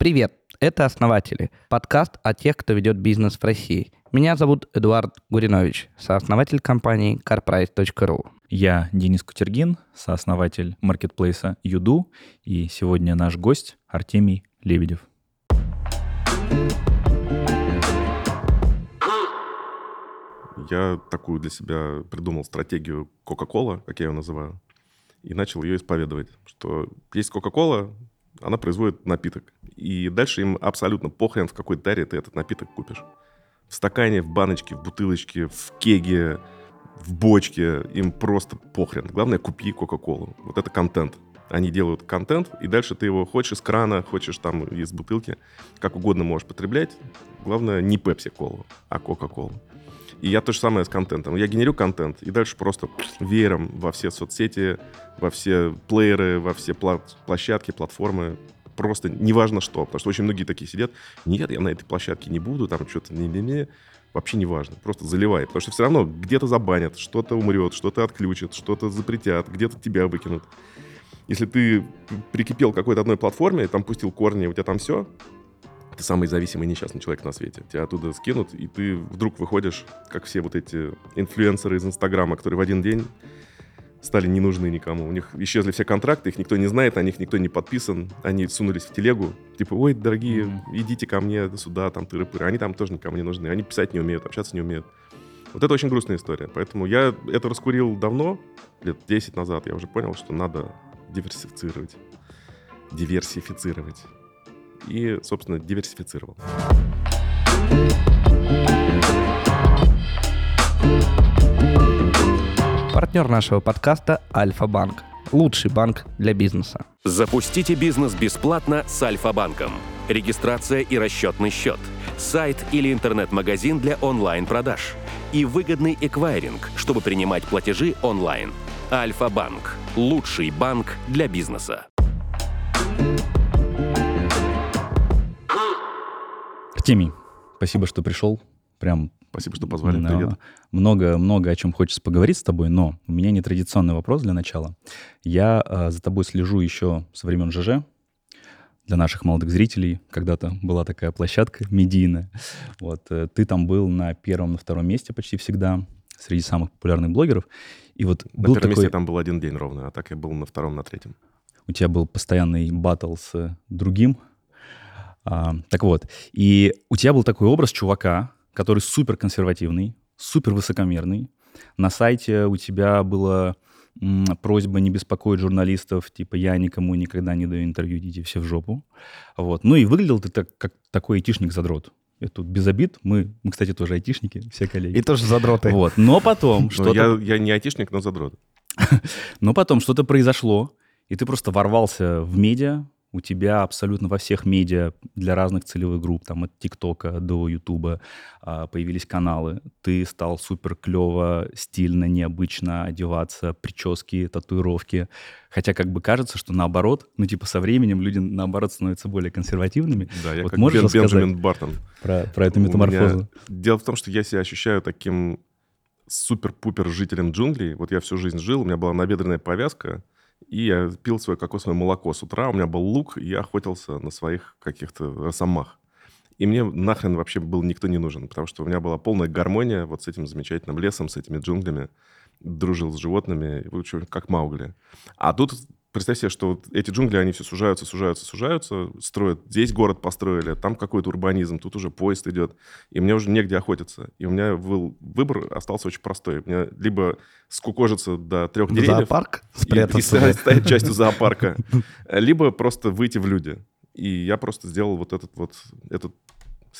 Привет, это «Основатели», подкаст о тех, кто ведет бизнес в России. Меня зовут Эдуард Гуринович, сооснователь компании carprice.ru. Я Денис Кутергин, сооснователь маркетплейса Юду, и сегодня наш гость Артемий Лебедев. Я такую для себя придумал стратегию Coca-Cola, как я ее называю, и начал ее исповедовать, что есть Coca-Cola, она производит напиток. И дальше им абсолютно похрен, в какой таре ты этот напиток купишь. В стакане, в баночке, в бутылочке, в кеге, в бочке. Им просто похрен. Главное, купи Кока-Колу. Вот это контент. Они делают контент, и дальше ты его хочешь из крана, хочешь там из бутылки, как угодно можешь потреблять. Главное, не Пепси-колу, а Кока-Колу. И я то же самое с контентом. Я генерю контент, и дальше просто веером во все соцсети, во все плееры, во все пла- площадки, платформы. Просто неважно что. Потому что очень многие такие сидят, нет, я на этой площадке не буду, там что-то не-не-не. Вообще не важно. Просто заливай. Потому что все равно где-то забанят, что-то умрет, что-то отключат, что-то запретят, где-то тебя выкинут. Если ты прикипел к какой-то одной платформе, там пустил корни, у тебя там все, ты самый зависимый несчастный человек на свете. Тебя оттуда скинут, и ты вдруг выходишь, как все вот эти инфлюенсеры из Инстаграма, которые в один день стали не нужны никому. У них исчезли все контракты, их никто не знает, о них никто не подписан. Они сунулись в телегу. Типа, ой, дорогие, mm-hmm. идите ко мне сюда, там тыры-пыры. Они там тоже никому не нужны. Они писать не умеют, общаться не умеют. Вот это очень грустная история. Поэтому я это раскурил давно, лет 10 назад. Я уже понял, что надо диверсифицировать. Диверсифицировать. И, собственно, диверсифицировал. Партнер нашего подкаста Альфа-Банк. Лучший банк для бизнеса. Запустите бизнес бесплатно с Альфа-банком. Регистрация и расчетный счет. Сайт или интернет-магазин для онлайн-продаж. И выгодный эквайринг, чтобы принимать платежи онлайн. Альфа-банк. Лучший банк для бизнеса. Артемий, спасибо, что пришел. Прям Спасибо, что позвали. Привет. Много, много о чем хочется поговорить с тобой, но у меня нетрадиционный вопрос для начала. Я э, за тобой слежу еще со времен ЖЖ. Для наших молодых зрителей когда-то была такая площадка медийная. Вот, э, ты там был на первом, на втором месте почти всегда среди самых популярных блогеров. И вот на был первом такой... месте я там был один день ровно, а так я был на втором, на третьем. У тебя был постоянный батл с другим а, так вот, и у тебя был такой образ чувака, который супер консервативный, супер высокомерный. На сайте у тебя была просьба не беспокоить журналистов, типа я никому никогда не даю интервью, идите все в жопу. Вот. Ну и выглядел ты так, как такой айтишник-задрот. Это тут без обид. Мы, мы, кстати, тоже айтишники, все коллеги. И тоже задроты. Вот. Но потом ну, что-то... Я, я не айтишник, но задрот. Но потом что-то произошло, и ты просто ворвался в медиа, у тебя абсолютно во всех медиа для разных целевых групп, там от ТикТока до Ютуба а, появились каналы. Ты стал супер клево, стильно, необычно одеваться, прически, татуировки. Хотя как бы кажется, что наоборот, ну типа со временем люди наоборот становятся более консервативными. Да, я вот как Бен, Бенджамин Бартон. Про, про эту метаморфозу. Меня... Дело в том, что я себя ощущаю таким супер-пупер жителем джунглей. Вот я всю жизнь жил, у меня была набедренная повязка, и я пил свое кокосовое молоко с утра. У меня был лук, и я охотился на своих каких-то росомах. И мне нахрен вообще был никто не нужен, потому что у меня была полная гармония вот с этим замечательным лесом, с этими джунглями. Дружил с животными, в как Маугли. А тут представь себе, что вот эти джунгли, они все сужаются, сужаются, сужаются, строят. Здесь город построили, там какой-то урбанизм, тут уже поезд идет, и мне уже негде охотиться. И у меня был выбор остался очень простой. Мне либо скукожиться до трех деревьев... Зоопарк? Спрятаться. И, и стать частью зоопарка. Либо просто выйти в люди. И я просто сделал вот этот вот, этот,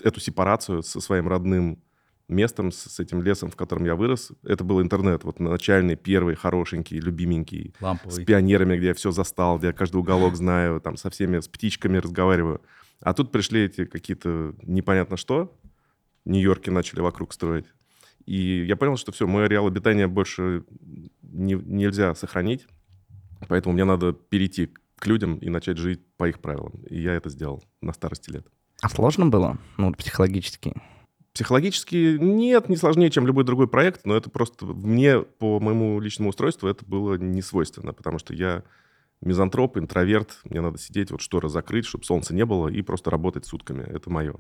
эту сепарацию со своим родным местом, с, с этим лесом, в котором я вырос. Это был интернет, вот начальный, первый, хорошенький, любименький. Ламповый. С пионерами, где я все застал, где я каждый уголок знаю, там со всеми, с птичками разговариваю. А тут пришли эти какие-то непонятно что, Нью-Йорке начали вокруг строить. И я понял, что все, мой ареал обитания больше не, нельзя сохранить, поэтому мне надо перейти к людям и начать жить по их правилам. И я это сделал на старости лет. А сложно было, ну, психологически? Психологически нет, не сложнее, чем любой другой проект, но это просто мне, по моему личному устройству, это было не свойственно, потому что я мизантроп, интроверт. Мне надо сидеть, вот шторы закрыть, чтобы солнца не было, и просто работать сутками. Это мое.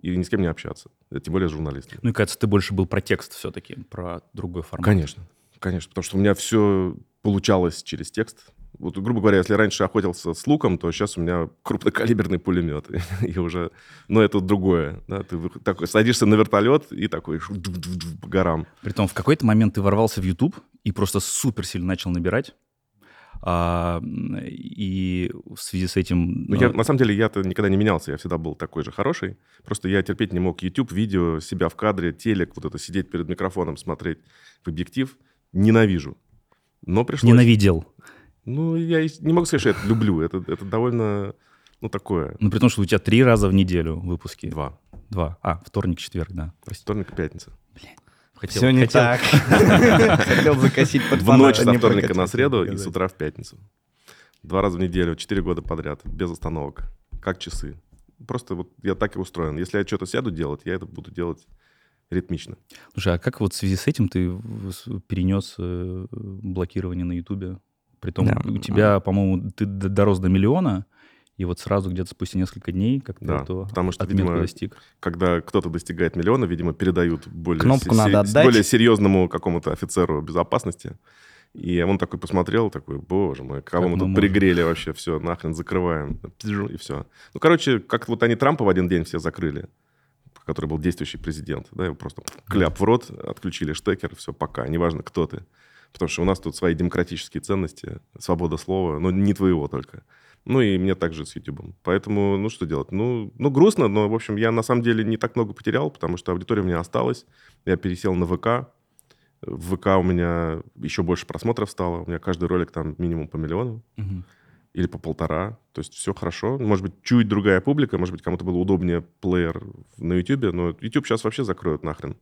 И ни с кем не общаться. Тем более с журналистами. Ну и, кажется, ты больше был про текст все-таки, про другой формат. Конечно, конечно. Потому что у меня все получалось через текст. Вот, грубо говоря, если раньше охотился с луком, то сейчас у меня крупнокалиберный пулемет. и уже... Но это другое. Да? Ты такой, садишься на вертолет и такой по горам. Притом в какой-то момент ты ворвался в YouTube и просто супер сильно начал набирать. А, и в связи с этим... Ну, я, на самом деле, я-то никогда не менялся, я всегда был такой же хороший. Просто я терпеть не мог YouTube, видео, себя в кадре, телек, вот это сидеть перед микрофоном, смотреть в объектив. Ненавижу. Но пришлось... Ненавидел. Ну, я не могу сказать, что я это люблю. Это, это довольно, ну, такое. Ну, при том, что у тебя три раза в неделю выпуски. Два. Два. А, вторник, четверг, да. Прости. Вторник и пятница. Блин. Хотел, Все не хотел. так. Хотел закосить под В ночь со вторника на среду и с утра в пятницу. Два раза в неделю, четыре года подряд, без остановок. Как часы. Просто вот я так и устроен. Если я что-то сяду делать, я это буду делать ритмично. Слушай, а как вот в связи с этим ты перенес э, блокирование на Ютубе? Притом да. у тебя, по-моему, ты дорос до миллиона, и вот сразу где-то спустя несколько дней как-то да, то потому что, видимо, достиг. когда кто-то достигает миллиона, видимо, передают более, Кнопку се- надо отдать. более серьезному какому-то офицеру безопасности. И он такой посмотрел, такой, боже мой, кого как мы тут можем? пригрели вообще, все, нахрен закрываем, и все. Ну, короче, как вот они Трампа в один день все закрыли, который был действующий президент, да, его просто кляп в рот, отключили штекер, все, пока, неважно, кто ты. Потому что у нас тут свои демократические ценности, свобода слова, но не твоего только. Ну и мне также с YouTube. Поэтому, ну что делать? Ну, ну грустно, но, в общем, я на самом деле не так много потерял, потому что аудитория у меня осталась. Я пересел на ВК. В ВК у меня еще больше просмотров стало. У меня каждый ролик там минимум по миллиону. Угу. Или по полтора. То есть все хорошо. Может быть, чуть другая публика. Может быть, кому-то было удобнее плеер на YouTube. Но YouTube сейчас вообще закроют нахрен.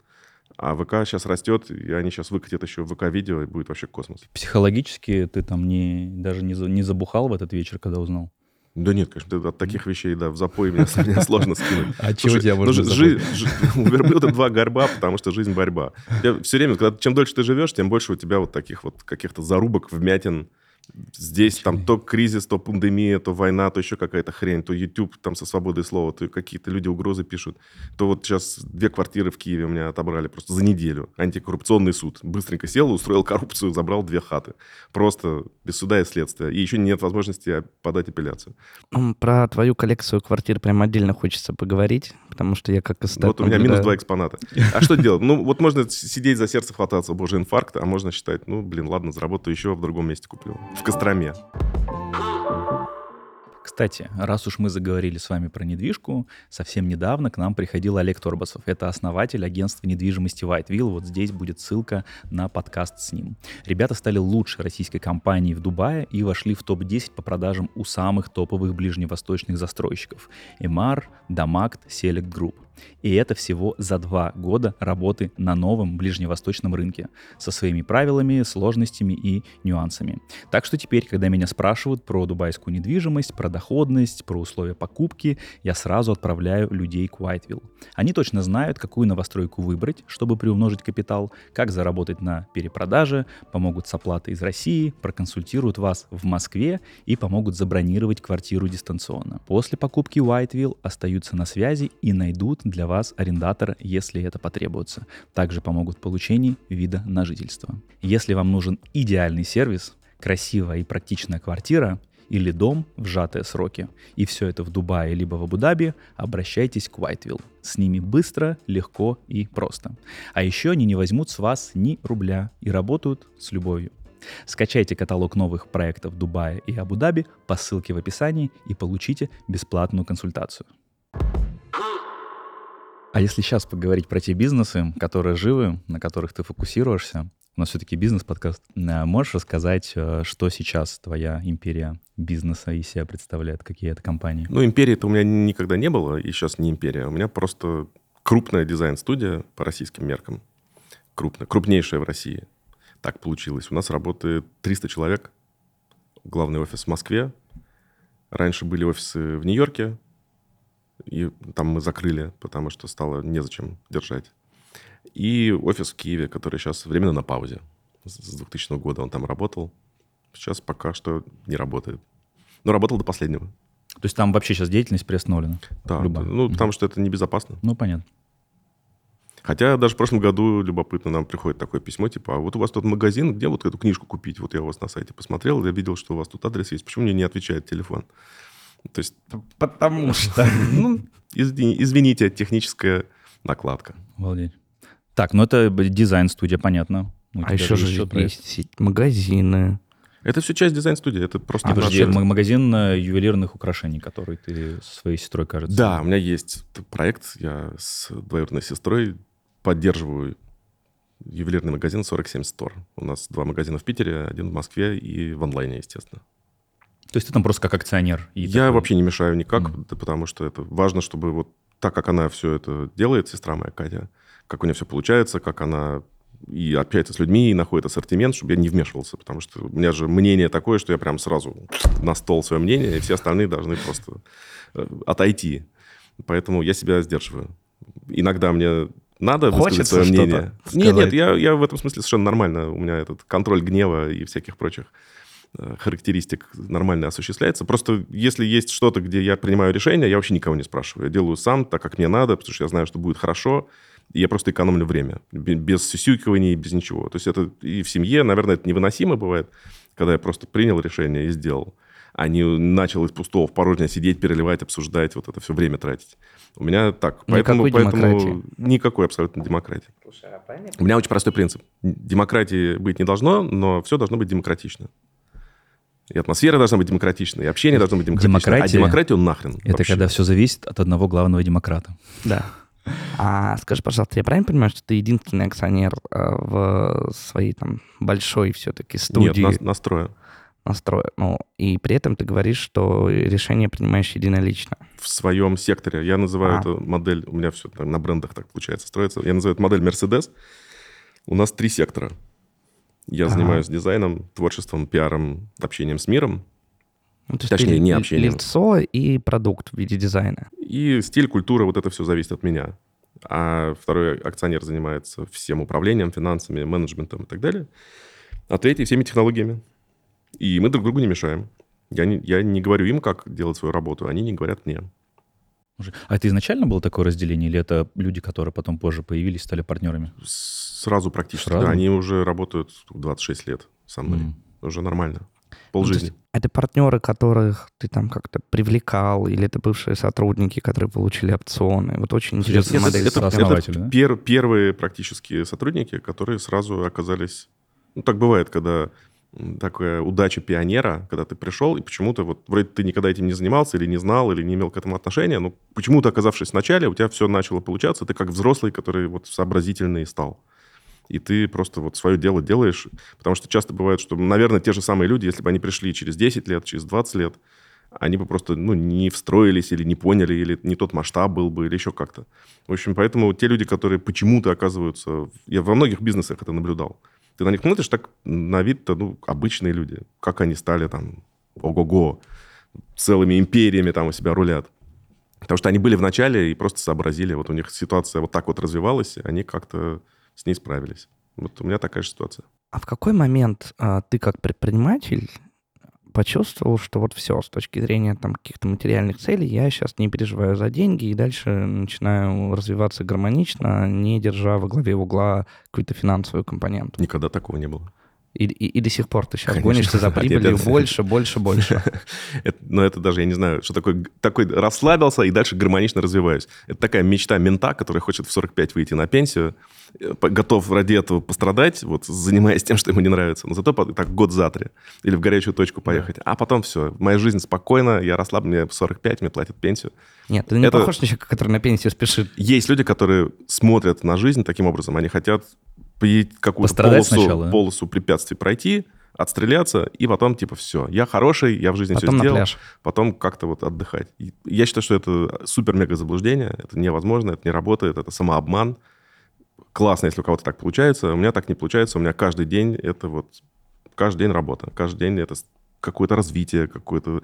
А ВК сейчас растет, и они сейчас выкатят еще ВК-видео, и будет вообще космос. Психологически ты там не, даже не, не забухал в этот вечер, когда узнал? Да нет, конечно, от таких вещей, да, в запой меня, меня сложно скинуть. А чего тебя можно ну, жи, жи, У верблюда два горба, потому что жизнь борьба. Все время, когда чем дольше ты живешь, тем больше у тебя вот таких вот каких-то зарубок, вмятин, Здесь Почему? там то кризис, то пандемия, то война, то еще какая-то хрень, то YouTube там со свободой слова, то какие-то люди угрозы пишут. То вот сейчас две квартиры в Киеве у меня отобрали просто за неделю. Антикоррупционный суд. Быстренько сел, устроил коррупцию, забрал две хаты. Просто без суда и следствия. И еще нет возможности подать апелляцию. Про твою коллекцию квартир прям отдельно хочется поговорить, потому что я как эстет Вот у меня минус два экспоната. А что делать? Ну вот можно сидеть за сердце хвататься, боже, инфаркт, а можно считать, ну блин, ладно, заработаю еще в другом месте куплю в Костроме. Кстати, раз уж мы заговорили с вами про недвижку, совсем недавно к нам приходил Олег Торбасов. Это основатель агентства недвижимости Whiteville. Вот здесь будет ссылка на подкаст с ним. Ребята стали лучшей российской компанией в Дубае и вошли в топ-10 по продажам у самых топовых ближневосточных застройщиков. Эмар, Дамакт, Select Group. И это всего за два года работы на новом ближневосточном рынке со своими правилами, сложностями и нюансами. Так что теперь, когда меня спрашивают про дубайскую недвижимость, про доходность, про условия покупки, я сразу отправляю людей к Whiteville. Они точно знают, какую новостройку выбрать, чтобы приумножить капитал, как заработать на перепродаже, помогут с оплатой из России, проконсультируют вас в Москве и помогут забронировать квартиру дистанционно. После покупки Whiteville остаются на связи и найдут для вас арендатора, если это потребуется. Также помогут в получении вида на жительство. Если вам нужен идеальный сервис, красивая и практичная квартира или дом в сжатые сроки, и все это в Дубае либо в Абу-Даби, обращайтесь к Whiteville. С ними быстро, легко и просто. А еще они не возьмут с вас ни рубля и работают с любовью. Скачайте каталог новых проектов Дубая и Абу-Даби по ссылке в описании и получите бесплатную консультацию. А если сейчас поговорить про те бизнесы, которые живы, на которых ты фокусируешься, у нас все-таки бизнес-подкаст. Э, можешь рассказать, э, что сейчас твоя империя бизнеса из себя представляет, какие это компании? Ну, империи-то у меня никогда не было, и сейчас не империя. У меня просто крупная дизайн-студия по российским меркам. Крупная, крупнейшая в России. Так получилось. У нас работает 300 человек. Главный офис в Москве. Раньше были офисы в Нью-Йорке, и там мы закрыли, потому что стало незачем держать. И офис в Киеве, который сейчас временно на паузе. С 2000 года он там работал. Сейчас пока что не работает. Но работал до последнего. То есть там вообще сейчас деятельность приостановлена? Да, Любая. ну, потому что это небезопасно. Ну, понятно. Хотя даже в прошлом году любопытно нам приходит такое письмо, типа, а вот у вас тут магазин, где вот эту книжку купить? Вот я у вас на сайте посмотрел, я видел, что у вас тут адрес есть. Почему мне не отвечает телефон? То есть, Потому что... ну, извини- извините, техническая накладка. Обалдеть. Так, ну это дизайн-студия, понятно. У А тебя еще же проект. есть магазины. Это все часть дизайн-студии, это просто... А, подожди, магазин э, ювелирных украшений, который ты со своей сестрой, кажется. Да, у меня есть проект, я с двоюродной сестрой поддерживаю ювелирный магазин 47 Store. У нас два магазина в Питере, один в Москве и в онлайне, естественно. То есть ты там просто как акционер. и Я такой- вообще не мешаю никак, да потому что это важно, чтобы вот так, как она все это делает, сестра моя Катя, как у нее все получается, как она и общается с людьми, и находит ассортимент, чтобы я не вмешивался, потому что у меня же мнение такое, что я прям сразу на стол свое мнение, и все остальные должны просто э, отойти. Поэтому я себя сдерживаю. Иногда мне надо высказать Хочется свое мнение. сказать. Нет, нет, я, я в этом смысле совершенно нормально. У меня этот контроль гнева и всяких прочих характеристик нормально осуществляется. Просто если есть что-то, где я принимаю решение, я вообще никого не спрашиваю. Я делаю сам так, как мне надо, потому что я знаю, что будет хорошо, и я просто экономлю время. бе- Без сюсюкиваний, без ничего. То есть это и в семье, наверное, это невыносимо бывает, когда я просто принял решение и сделал, а не начал из пустого в порожнее сидеть, переливать, обсуждать, вот это все время тратить. У меня так. Поэтому, Никакой поэтому демократии. никакой абсолютно демократии. У меня очень простой принцип. Демократии быть не должно, но все должно быть демократично. И атмосфера должна быть демократичной, и общение должно быть демократичное. Демократия- А демократию нахрен. Это вообще. когда все зависит от одного главного демократа. Да. А скажи, пожалуйста, я правильно понимаю, что ты единственный акционер э, в своей там большой все-таки Нет, студии нас- настроя. настроя? Ну, и при этом ты говоришь, что решение принимаешь единолично. В своем секторе. Я называю А. эту модель, у меня все на брендах так получается строится. Я называю эту модель Mercedes. У нас три сектора. Я Ага. занимаюсь дизайном, творчеством, пиаром, общением с миром. Ну, то Точнее, ты не ли- общением. Лицо и продукт в виде дизайна. И стиль, культура, вот это все зависит от меня. А второй акционер занимается всем управлением, финансами, менеджментом и так далее. А третий всеми технологиями. И мы друг другу не мешаем. Я не, я не говорю им, как делать свою работу, они не говорят мне. Уже- А это изначально было такое разделение, или это люди, которые потом позже появились, стали партнерами? Сразу практически. Сразу? Да, они уже работают 26 лет со мной. М. Уже нормально. Ну, Полжизни. есть Это партнеры, которых ты там как-то привлекал, или это бывшие сотрудники, которые получили опционы. Вот очень интересная это- модель. это- да? пер- первые практически сотрудники, которые сразу оказались... Ну, так бывает, когда такая удача пионера, когда ты пришел, и почему-то вот вроде ты никогда этим не занимался, или не знал, или не имел к этому отношения, но почему-то, оказавшись в начале, у тебя все начало получаться, ты как взрослый, который вот сообразительный стал. И ты просто вот свое дело делаешь, потому что часто бывает, что, наверное, те же самые люди, если бы они пришли через 10 лет, через 20 лет, они бы просто ну, не встроились или не поняли, или не тот масштаб был бы, или еще как-то. В общем, поэтому те люди, которые почему-то оказываются... Я во многих бизнесах это наблюдал. Ты на них смотришь, так на вид-то ну, обычные люди. Как они стали там, ого-го, целыми империями там у себя рулят. Потому что они были в начале и просто сообразили. Вот у них ситуация вот так вот развивалась, и они как-то с ней справились. Вот у меня такая же ситуация. А в какой момент а, ты как предприниматель почувствовал, что вот все, с точки зрения там каких-то материальных целей, я сейчас не переживаю за деньги и дальше начинаю развиваться гармонично, не держа во главе угла какую-то финансовую компоненту. Никогда такого не было. И, и- и до сих пор ты сейчас Конечно. гонишься за прибылью это- больше, больше, больше. Это- но это даже, я не знаю, что такое, такой расслабился и дальше гармонично развиваюсь. Это такая мечта мента, который хочет в 45 выйти на пенсию, э, готов ради этого пострадать, вот, занимаясь тем, что ему не нравится, но зато так год за три. Или в горячую точку поехать. А потом все, моя жизнь спокойна, я расслаблен, мне в 45, мне платят пенсию. Нет, ты не Это- похож на человека, который на пенсию спешит. Есть люди, которые смотрят на жизнь таким образом, они хотят какую-то полосу, сначала, да? полосу препятствий пройти, отстреляться, и потом типа все, я хороший, я в жизни Потом все сделал, пляж. потом как-то вот отдыхать. И я считаю, что это супер-мега заблуждение, это невозможно, это не работает, это самообман. Классно, если у кого-то так получается, у меня так не получается, у меня каждый день это вот, каждый день работа, каждый день это какое-то развитие, какое-то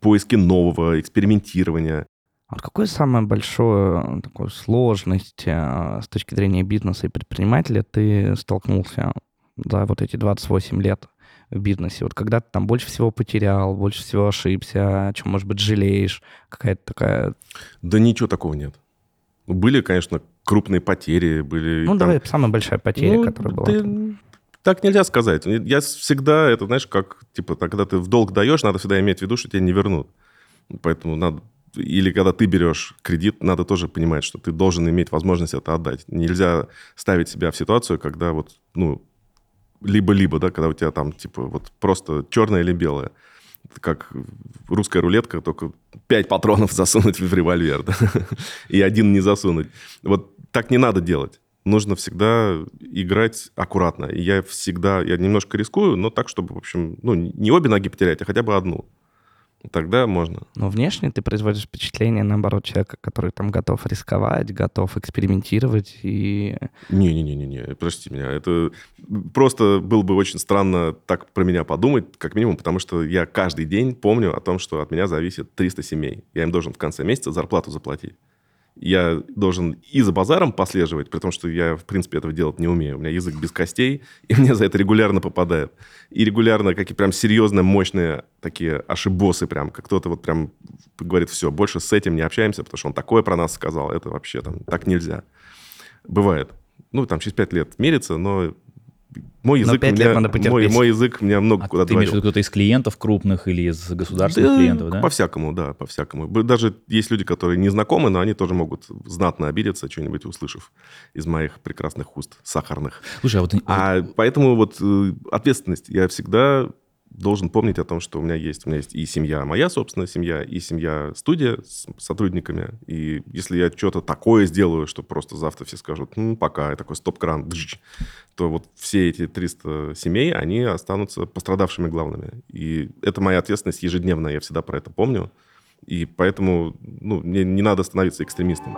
поиски нового, экспериментирования. А Вот какую самую большую э, такую сложность э, с точки зрения бизнеса и предпринимателя ты столкнулся за вот эти 28 лет в бизнесе? Вот когда ты там больше всего потерял, больше всего ошибся, о чем, может быть, жалеешь? Какая-то такая... Да ничего такого нет. Были, конечно, крупные потери, были... Ну, там- давай, самая большая потеря, Ну, которая была. ты- Так нельзя сказать. Я всегда, это знаешь, как, типа, когда ты в долг даешь, надо всегда иметь в виду, что тебе не вернут. Поэтому надо... Или когда ты берешь кредит, надо тоже понимать, что ты должен иметь возможность это отдать. Нельзя ставить себя в ситуацию, когда вот, ну, либо-либо, да, когда у тебя там, типа, вот просто черное или белое. Как русская рулетка, только пять патронов засунуть в револьвер, да, и один не засунуть. Вот так не надо делать. Нужно всегда играть аккуратно. И я всегда, я немножко рискую, но так, чтобы, в общем, ну, не обе ноги потерять, а хотя бы одну. Тогда можно. Но внешне ты производишь впечатление, наоборот, человека, который там готов рисковать, готов экспериментировать и... Не-не-не-не, прости меня. Это просто было бы очень странно так про меня подумать, как минимум, потому что я каждый день помню о том, что от меня зависит 300 семей. Я им должен в конце месяца зарплату заплатить. Я должен и за базаром послеживать, том, что я, в принципе, этого делать не умею. У меня язык без костей, и мне за это регулярно попадает. И регулярно какие прям серьезные, мощные такие ошибосы прям, как кто-то вот прям говорит, все, больше с этим не общаемся, потому что он такое про нас сказал. Это вообще там так нельзя. Бывает. Ну, там через пять лет мерится, но мой Но язык, пять меня, лет надо потерпеть. мой, мой язык меня много А куда ты имеешь кто-то из клиентов крупных или из государственных Да, клиентов, да? По-всякому, да, по-всякому. Даже есть люди, которые не знакомы, но они тоже могут знатно обидеться, что-нибудь услышав из моих прекрасных уст, сахарных. Слушай, а вот... А поэтому вот э, ответственность. Я всегда должен помнить о том, что у меня есть. У меня есть и семья, моя собственная семья, и семья студия с сотрудниками. И если я что-то такое сделаю, что просто завтра все скажут, ну, пока, и такой стоп-кран, то вот все эти 300 семей, они останутся пострадавшими главными. И это моя ответственность ежедневная, я всегда про это помню. И поэтому ну, мне не надо становиться экстремистом.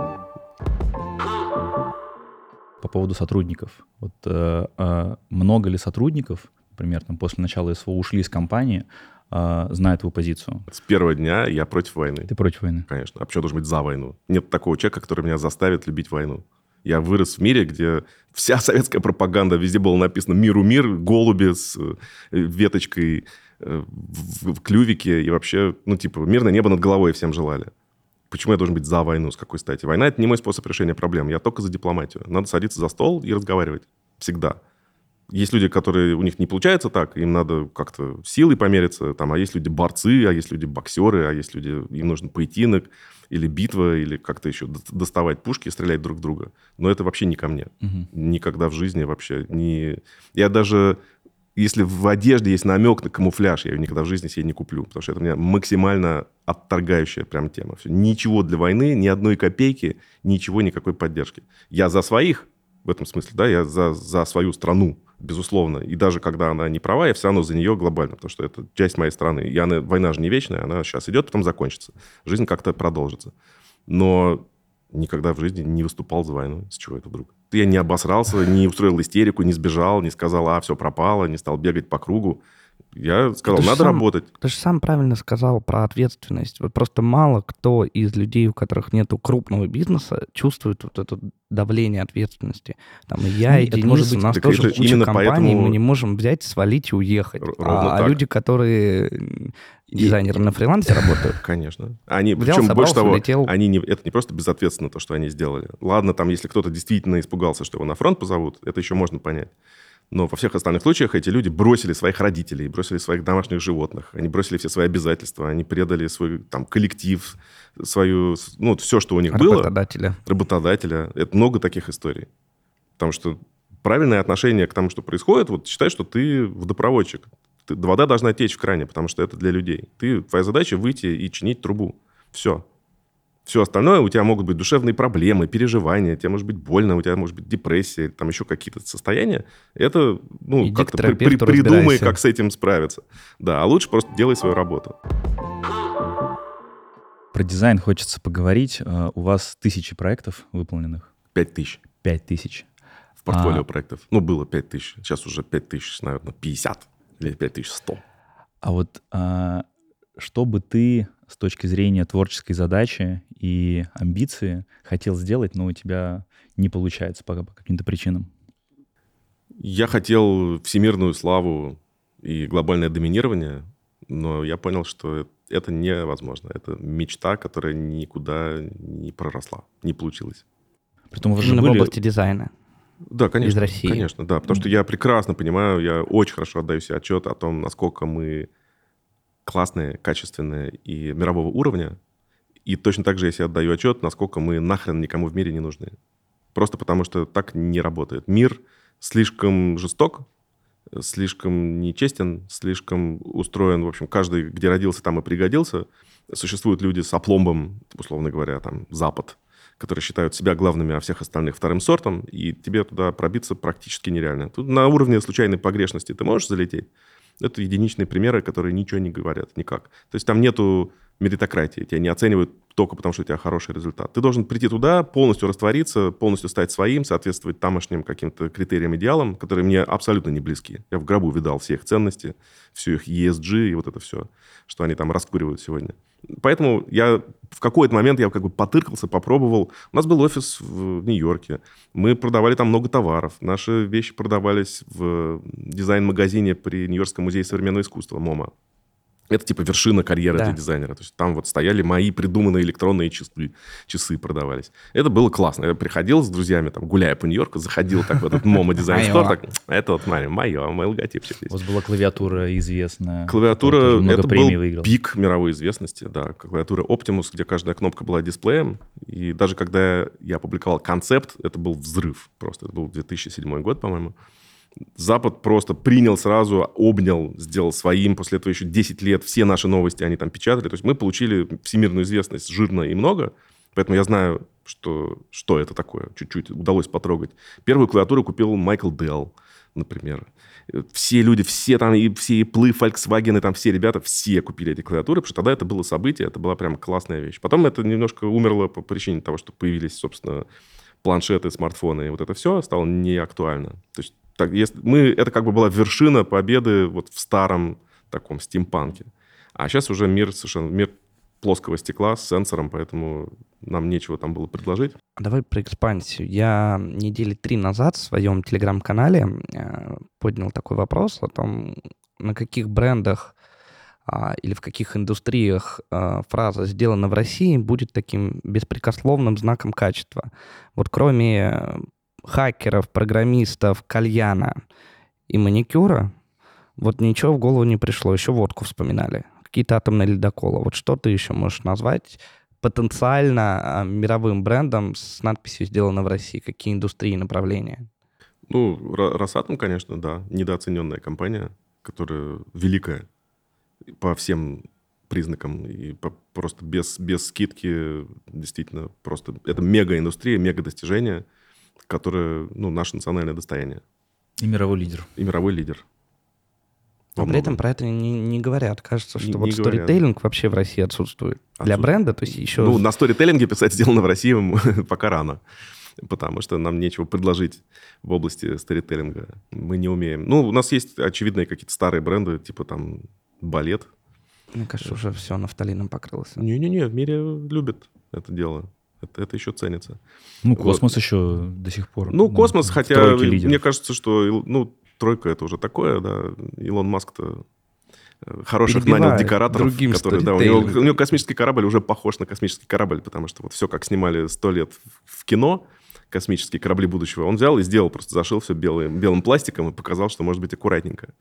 по поводу сотрудников. Вот э, э, много ли сотрудников, например, там, после начала СВО ушли из компании, э, зная твою позицию? С первого дня я против войны. Ты против войны? Конечно. А почему должен быть за войну? Нет такого человека, который меня заставит любить войну. Я вырос в мире, где вся советская пропаганда, везде было написано «Миру мир», голуби с э, веточкой э, в, в клювике, и вообще, ну, типа, мирное небо над головой всем желали. Почему я должен быть за войну? С какой стати? Война – это не мой способ решения проблем. Я только за дипломатию. Надо садиться за стол и разговаривать. Всегда. Есть люди, которые у них не получается так, им надо как-то силой помериться, там, а есть люди борцы, а есть люди боксеры, а есть люди, им нужен поединок или битва, или как-то еще доставать пушки и стрелять друг в друга. Но это вообще не ко мне. Мгм. Никогда в жизни вообще не... Я даже, если в одежде есть намек на камуфляж, я ее никогда в жизни себе не куплю, потому что это у меня максимально отторгающая прям тема. Всё. Ничего для войны, ни одной копейки, ничего, никакой поддержки. Я за своих, в этом смысле, да, я за, за свою страну, безусловно. И даже когда она не права, я все равно за нее глобально, потому что это часть моей страны. И она, война же не вечная, она сейчас идет, потом закончится. Жизнь как-то продолжится. Но никогда в жизни не выступал за войну. С чего это вдруг? Я не обосрался, не устроил истерику, не сбежал, не сказал, а, все пропало, не стал бегать по кругу. Я сказал, Ты надо сам- работать. Ты же сам правильно сказал про ответственность. Вот просто мало кто из людей, у которых нету крупного бизнеса, чувствует вот это давление ответственности. Там и я, Ну, и это Денис, может у быть- нас так тоже это куча именно компаний, поэтому- мы не можем взять, свалить и уехать. Р- ровно а, а так. люди, которые дизайнеры на фрилансе работают, Конечно. Они, Взял, причем больше собрался, того, улетел. они не, это не просто безответственно то, что они сделали. Ладно, там, если кто-то действительно испугался, что его на фронт позовут, это еще можно понять. Но во всех остальных случаях эти люди бросили своих родителей, бросили своих домашних животных, они бросили все свои обязательства, они предали свой там, коллектив, свою, ну, все, что у них было, работодателя. работодателя. Это много таких историй. Потому что правильное отношение к тому, что происходит, вот считай, что ты водопроводчик. Ты- вода должна течь в кране, потому что это для людей. Ты, твоя задача выйти и чинить трубу. Все. Все остальное, у тебя могут быть душевные проблемы, переживания, тебе может быть больно, у тебя может быть депрессия, там еще какие-то состояния. Это, ну, как-то при- при- придумай, разбирайся. как с этим справиться. Да, а лучше просто делай свою работу. Про дизайн хочется поговорить. Э, У вас тысячи проектов выполненных, Пять тысяч пять тысяч. в портфолио А. проектов. Ну, было пять тысяч. Сейчас уже пять тысяч, наверное, 50 или пять тысяч сто. А вот а, что бы ты с точки зрения творческой задачи и амбиции хотел сделать, но у тебя не получается пока по каким-то причинам? Я хотел всемирную славу и глобальное доминирование, но я понял, что это невозможно. Это мечта, которая никуда не проросла, не получилась. Притом вы же Именно были... в области дизайна. Да, конечно. Из России. Конечно, да. Потому что я прекрасно понимаю, я очень хорошо отдаю себе отчет о том, насколько мы классные, качественные и мирового уровня. И точно так же я себе отдаю отчет, насколько мы нахрен никому в мире не нужны. Просто потому что так не работает. Мир слишком жесток, слишком нечестен, слишком устроен, в общем, каждый, где родился, там и пригодился. Существуют люди с опломбом, условно говоря, там, Запад, которые считают себя главными, а всех остальных вторым сортом, и тебе туда пробиться практически нереально. Тут на уровне случайной погрешности ты можешь залететь. Это единичные примеры, которые ничего не говорят никак. То есть там нету меритократии, тебя не оценивают только потому, что у тебя хороший результат. Ты должен прийти туда, полностью раствориться, полностью стать своим, соответствовать тамошним каким-то критериям, идеалам, которые мне абсолютно не близки. Я в гробу видал все их ценности, всю их ESG и вот это все, что они там раскуривают сегодня. Поэтому я в какой-то момент я как бы потыркался, попробовал. У нас был офис в Нью-Йорке. Мы продавали там много товаров. Наши вещи продавались в дизайн-магазине при Нью-Йоркском музее современного искусства MoMA. Это типа вершина карьеры да. для дизайнера. То есть там вот стояли мои придуманные электронные часы, часы продавались. Это было классно. Я приходил с друзьями, там, гуляя по Нью-Йорку, заходил так в этот MoMA design store, так, это вот, смотри, мое, мой логотипчик есть. У вас была клавиатура известная. Клавиатура, это был выиграл. пик мировой известности, да. Клавиатура Optimus, где каждая кнопка была дисплеем. И даже когда я опубликовал концепт, это был взрыв просто. Это был 2007 год, по-моему. Запад просто принял сразу, обнял, сделал своим. После этого еще 10 лет все наши новости они там печатали. То есть мы получили всемирную известность жирно и много. Поэтому я знаю, что, что это такое. Чуть-чуть удалось потрогать. Первую клавиатуру купил Майкл Делл, например. Все люди, все там, и все Apple, Volkswagen, и там все ребята, все купили эти клавиатуры, потому что тогда это было событие, это была прям классная вещь. Потом это немножко умерло по причине того, что появились, собственно, планшеты, смартфоны, и вот это все стало неактуально. То есть так, если, мы, это как бы была вершина победы вот в старом таком стимпанке. А сейчас уже мир совершенно мир плоского стекла с сенсором, поэтому нам нечего там было предложить. Давай про экспансию. Я недели три назад в своем телеграм-канале э, поднял такой вопрос о том, на каких брендах а, или в каких индустриях а, фраза «сделана в России» будет таким беспрекословным знаком качества. Вот кроме хакеров, программистов, кальяна и маникюра, вот ничего в голову не пришло. Еще водку вспоминали. Какие-то атомные ледоколы. Вот что ты еще можешь назвать потенциально а, мировым брендом с надписью «Сделано в России»? Какие индустрии и направления? Ну, Росатом, конечно, да. Недооцененная компания, которая великая по всем признакам и по, просто без, без скидки действительно просто это мега индустрия, которое, ну, наше национальное достояние. И мировой лидер. И мировой лидер. Но при этом про это не, не говорят. Кажется, что не, вот не сторителлинг вообще в России отсутствует. Отсутствует. Для бренда, то есть еще... Ну, на сторителлинге писать сделано в России пока рано. Потому что нам нечего предложить в области сторителлинга. Мы не умеем. Ну, у нас есть очевидные какие-то старые бренды, типа там балет. Мне кажется, уже все нафталином покрылось. Не-не-не, в мире любят это дело. Это, это еще ценится. Ну, космос вот. еще до сих пор. Ну, космос, хотя мне кажется, что ну, тройка это уже такое, да. Илон Маск-то э, хороших нанял декораторов, другим которые, да, у него, у него космический корабль уже похож на космический корабль, потому что вот все, как снимали сто лет в кино, космические корабли будущего, он взял и сделал, просто зашил все белым, белым пластиком и показал, что может быть аккуратненько.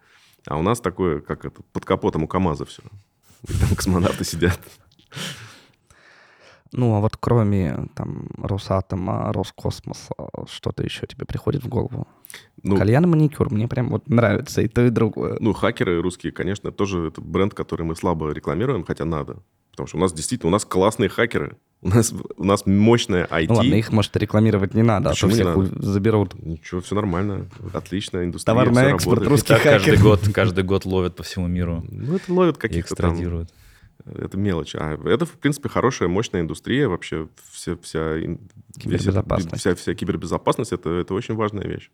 А у нас такое, как это, под капотом у КАМАЗа все. И там космонавты сидят. Ну, а вот кроме там Росатома, Роскосмоса, что-то еще тебе приходит в голову? Ну, Кальян и маникюр, мне прям вот нравится и то, и другое. Ну, хакеры русские, конечно, тоже это бренд, который мы слабо рекламируем, хотя надо. Потому что у нас действительно, у нас классные хакеры. У нас, у нас мощная IT. Ну ладно, их, может, рекламировать не надо, Почему а то всех надо? заберут. Ничего, все нормально. Отлично, индустрия, Товарный экспорт, работает. русский хакер. Каждый год, каждый год ловят по всему миру. Ну, это ловят каких-то там это мелочь. А это, в принципе, хорошая, мощная индустрия. Вообще вся, вся, кибербезопасность. вся, вся кибербезопасность это, это очень важная вещь.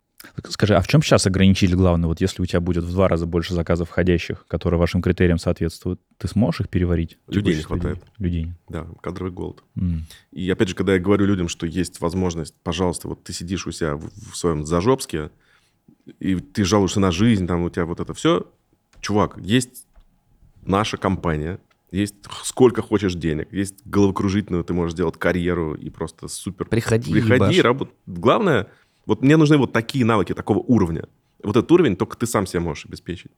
Скажи, а в чем сейчас ограничили главное? Вот если у тебя будет в два раза больше заказов входящих, которые вашим критериям соответствуют, ты сможешь их переварить? Людей не хватает. Людей. Да, кадровый голод. Mm. И опять же, когда я говорю людям, что есть возможность, пожалуйста, вот ты сидишь у себя в, в своем зажопске, и ты жалуешься на жизнь, там у тебя вот это все, чувак, есть наша компания, есть сколько хочешь денег, есть головокружительную, ты можешь сделать карьеру и просто супер. Приходи, Приходи, работай. Главное, вот мне нужны вот такие навыки, такого уровня. Вот этот уровень только ты сам себе можешь обеспечить.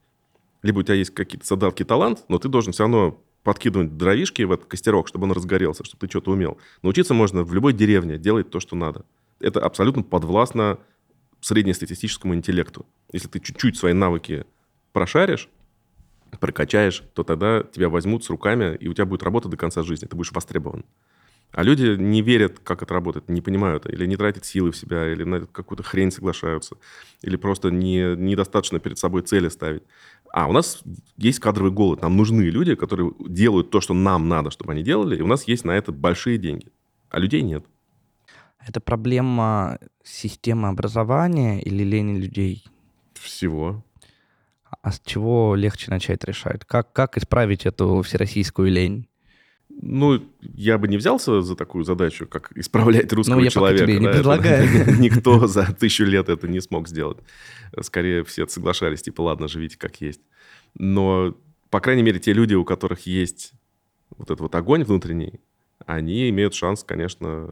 Либо у тебя есть какие-то задатки талант, но ты должен все равно подкидывать дровишки в этот костерок, чтобы он разгорелся, чтобы ты что-то умел. Научиться можно в любой деревне делать то, что надо. Это абсолютно подвластно среднестатистическому интеллекту. Если ты чуть-чуть свои навыки прошаришь, прокачаешь, то тогда тебя возьмут с руками, и у тебя будет работа до конца жизни, ты будешь востребован. А люди не верят, как это работает, не понимают, или не тратят силы в себя, или на какую-то хрень соглашаются, или просто не, недостаточно перед собой цели ставить. А у нас есть кадровый голод, нам нужны люди, которые делают то, что нам надо, чтобы они делали, и у нас есть на это большие деньги. А людей нет. Это проблема системы образования или лени людей? Всего. А с чего легче начать решать? Как, как исправить эту всероссийскую лень? Ну, я бы не взялся за такую задачу, как исправлять русского ну, я человека. Пока тебе не да, предлагаю. Никто за тысячу лет это не смог сделать. Скорее, все соглашались, типа, ладно, живите как есть. Но, по крайней мере, те люди, у которых есть вот этот вот огонь внутренний, они имеют шанс, конечно,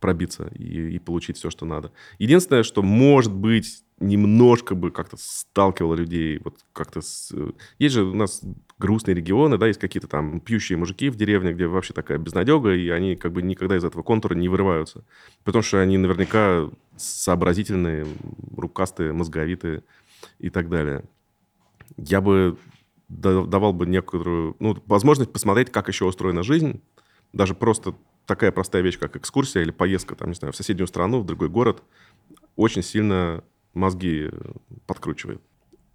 пробиться и, и получить все, что надо. Единственное, что, может быть, немножко бы как-то сталкивало людей, вот как-то... С... Есть же у нас грустные регионы, да, есть какие-то там пьющие мужики в деревне, где вообще такая безнадега, и они как бы никогда из этого контура не вырываются. Потому что они наверняка сообразительные, рукастые, мозговитые и так далее. Я бы давал бы некоторую ну, возможность посмотреть, как еще устроена жизнь, даже просто такая простая вещь, как экскурсия или поездка, там, не знаю, в соседнюю страну, в другой город, очень сильно мозги подкручивает.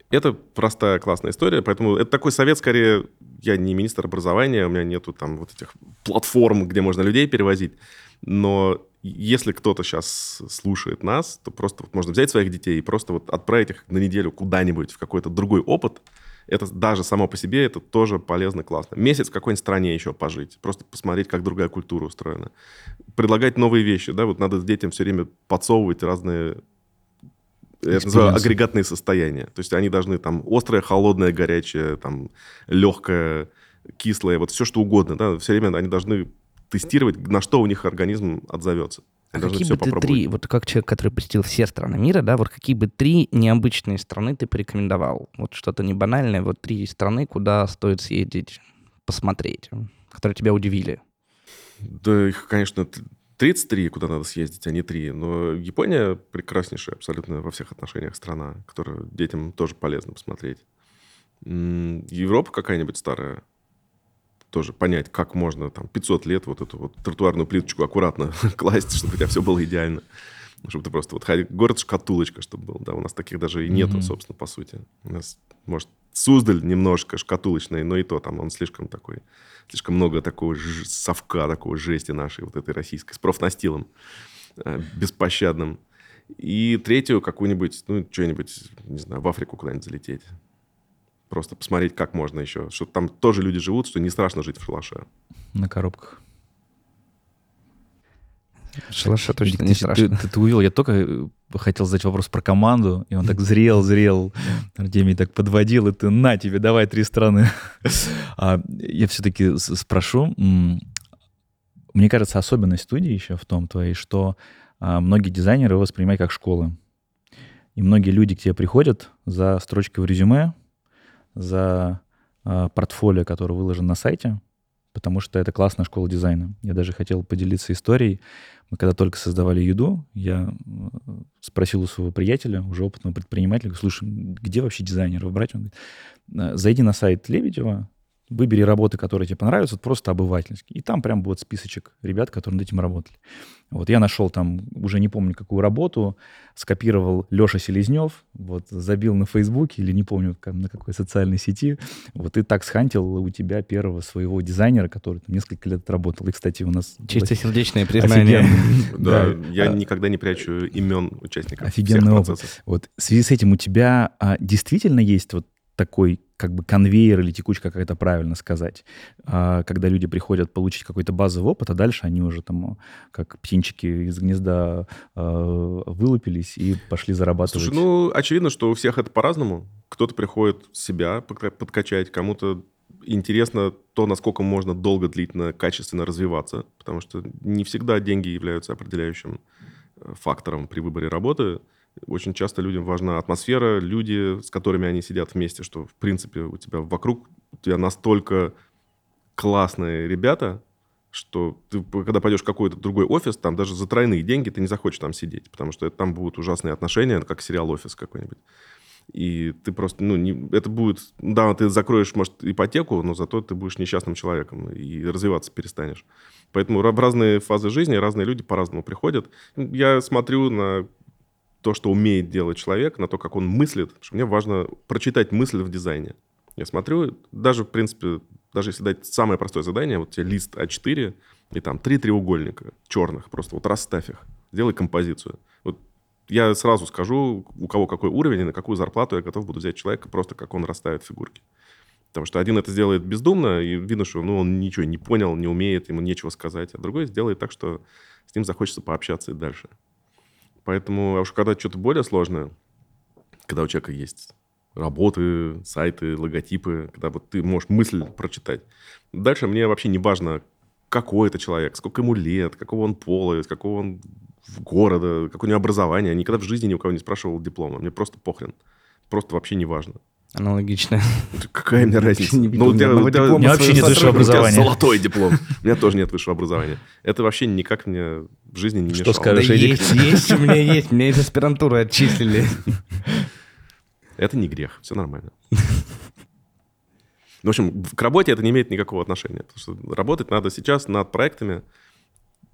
Это простая классная история, поэтому это такой совет, скорее, я не министр образования, у меня нету там вот этих платформ, где можно людей перевозить, но если кто-то сейчас слушает нас, то просто вот можно взять своих детей и просто вот отправить их на неделю куда-нибудь в какой-то другой опыт. Это даже само по себе, это тоже полезно, классно. Месяц в какой-нибудь стране еще пожить, просто посмотреть, как другая культура устроена. Предлагать новые вещи, да, вот надо детям все время подсовывать разные это называю агрегатные состояния. То есть они должны там острое, холодное, горячее, там легкое, кислое, вот все что угодно. Да? Все время они должны тестировать, на что у них организм отзовется. А какие бы ты три, вот как человек, который посетил все страны мира, да, вот какие бы три необычные страны ты порекомендовал? Вот что-то не банальное, вот три страны, куда стоит съездить, посмотреть, которые тебя удивили. Да их, конечно, 33, куда надо съездить, а не 3. Но Япония прекраснейшая абсолютно во всех отношениях страна, которую детям тоже полезно посмотреть. Европа какая-нибудь старая, тоже понять, как можно там 500 лет вот эту вот тротуарную плиточку аккуратно класть, чтобы у тебя все было идеально. Чтобы ты просто вот ходил, город-шкатулочка, чтобы был, да, у нас таких даже и нету, mm-hmm. собственно, по сути. У нас, может, Суздаль немножко шкатулочный, но и то там он слишком такой слишком много такого ж- совка, такого жести нашей, вот этой российской, с профнастилом э, беспощадным. И третью какую-нибудь, ну, что-нибудь, не знаю, в Африку куда-нибудь залететь. Просто посмотреть, как можно еще. Что там тоже люди живут, что не страшно жить в шалаше. На коробках. Шалаша точно не страшно. Ты, ты, ты увидел, я только э, хотел задать вопрос про команду, и он так зрел, зрел. Артемий так подводил, и ты, на тебе, давай три страны. а, я все-таки спрошу. Мне кажется, особенность студии еще в том твоей, что а, многие дизайнеры воспринимают как школы. И многие люди к тебе приходят за строчкой в резюме, за а, портфолио, которое выложено на сайте, потому что это классная школа дизайна. Я даже хотел поделиться историей. Мы когда только создавали еду, я спросил у своего приятеля, уже опытного предпринимателя, слушай, где вообще дизайнеров брать? Он говорит, «Э, зайди на сайт Лебедева, выбери работы, которые тебе понравятся, просто обывательские. И там прям будет списочек ребят, которые над этим работали. Вот я нашел там, уже не помню какую работу, скопировал Леша Селезнев, вот забил на Фейсбуке или не помню на какой социальной сети, вот и так схантил у тебя первого своего дизайнера, который там несколько лет работал. И, кстати, у нас... Чистосердечное признание. Да, я никогда не прячу имен участников Офигенный опыт. Вот в связи с этим у тебя а, действительно есть вот такой как бы конвейер или текучка, как это правильно сказать. А, когда люди приходят получить какой-то базовый опыт, а дальше они уже там как птенчики из гнезда а, вылупились и пошли зарабатывать. Слушай, ну, очевидно, что у всех это по-разному. Кто-то приходит себя подкачать, кому-то интересно то, насколько можно долго, длительно, качественно развиваться, потому что не всегда деньги являются определяющим э, фактором при выборе работы. Очень часто людям важна атмосфера, люди, с которыми они сидят вместе, что, в принципе, у тебя вокруг, у тебя настолько классные ребята, что ты, когда пойдешь в какой-то другой офис, там даже за тройные деньги ты не захочешь там сидеть, потому что там будут ужасные отношения, как сериал «Офис» какой-нибудь. И ты просто, ну, не, это будет, да, ты закроешь, может, ипотеку, но зато ты будешь несчастным человеком и развиваться перестанешь. Поэтому в разные фазы жизни разные люди по-разному приходят. Я смотрю на то, что умеет делать человек, на то, как он мыслит. Что мне важно прочитать мысль в дизайне. Я смотрю, даже, в принципе, даже если дать самое простое задание, вот тебе лист А4, и там три треугольника черных, просто вот расставь их, сделай композицию. Вот я сразу скажу, у кого какой уровень и на какую зарплату я готов буду взять человека, просто как он расставит фигурки. Потому что один это сделает бездумно, и видно, что ну, он ничего не понял, не умеет, ему нечего сказать, а другой сделает так, что с ним захочется пообщаться и дальше. Поэтому, а уж когда что-то более сложное, когда у человека есть работы, сайты, логотипы, когда вот ты можешь мысль прочитать. Дальше мне вообще не важно, какой это человек, сколько ему лет, какого он пола, из какого он города, какое у него образование. Я никогда в жизни ни у кого не спрашивал диплома. Мне просто похрен. Просто вообще не важно. Аналогично. Какая мне разница? Ну, у тебя, у меня вообще нет высшего образования. Золотой диплом. У меня тоже нет высшего образования. Это вообще никак мне в жизни не мешало. Что скажешь, Да есть, есть, у меня есть. Меня из аспирантуры отчислили. Это не грех, все нормально. В общем, к работе это не имеет никакого отношения. Потому что работать надо сейчас над проектами,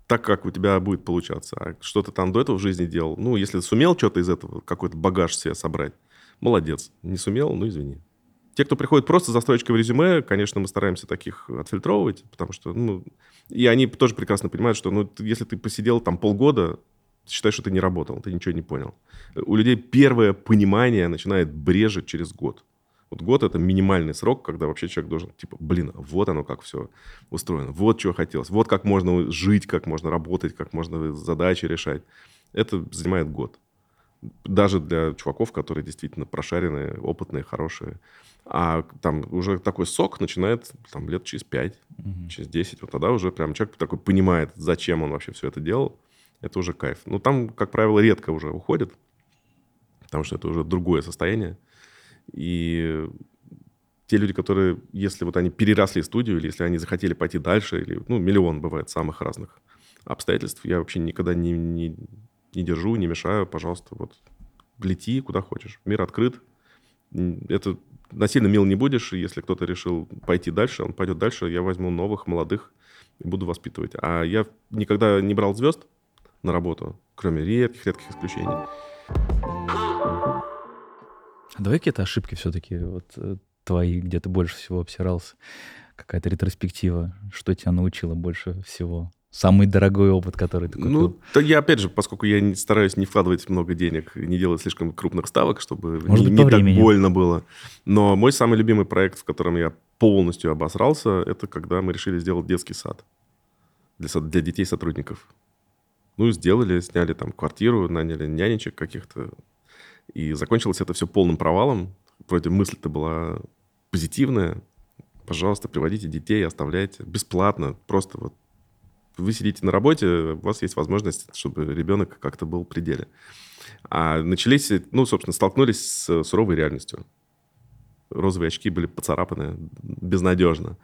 так, как у тебя будет получаться. А что ты там до этого в жизни делал, ну, если сумел что-то из этого, какой-то багаж себе собрать, молодец. Не сумел, ну, извини. Те, кто приходит просто за строчкой в резюме, конечно, мы стараемся таких отфильтровывать, потому что, ну, и они тоже прекрасно понимают, что, ну, если ты посидел там полгода, считай, что ты не работал, ты ничего не понял. У людей первое понимание начинает брежить через год. Вот год это минимальный срок, когда вообще человек должен, типа, блин, вот оно как все устроено, вот чего хотелось, вот как можно жить, как можно работать, как можно задачи решать. Это занимает год. Даже для чуваков, которые действительно прошаренные, опытные, хорошие. А там уже такой сок начинает там, лет через 5, угу. через 10. Вот тогда уже прям человек такой понимает, зачем он вообще все это делал. Это уже кайф. Ну, там, как правило, редко уже уходит, потому что это уже другое состояние. И те люди, которые, если вот они переросли студию, или если они захотели пойти дальше, или, ну, миллион бывает самых разных обстоятельств, я вообще никогда не, не, не держу, не мешаю, пожалуйста, вот лети куда хочешь. Мир открыт. Это насильно мил не будешь, если кто-то решил пойти дальше, он пойдет дальше, я возьму новых, молодых и буду воспитывать. А я никогда не брал звезд на работу, кроме редких-редких исключений. Давай какие-то ошибки все-таки вот э, твои, где ты больше всего обсирался. Какая-то ретроспектива, что тебя научило больше всего? Самый дорогой опыт, который ты купил? Ну, то я, опять же, поскольку я не, стараюсь не вкладывать много денег, не делать слишком крупных ставок, чтобы Может не, быть, не так больно было. Но мой самый любимый проект, в котором я полностью обосрался, это когда мы решили сделать детский сад для, для детей сотрудников. Ну, сделали, сняли там квартиру, наняли нянечек каких-то, и закончилось это все полным провалом. Вроде мысль-то была позитивная. Пожалуйста, приводите детей, оставляйте. Бесплатно. Просто вот вы сидите на работе, у вас есть возможность, чтобы ребенок как-то был в пределе. А начались, ну, собственно, столкнулись с суровой реальностью. Розовые очки были поцарапаны безнадежно.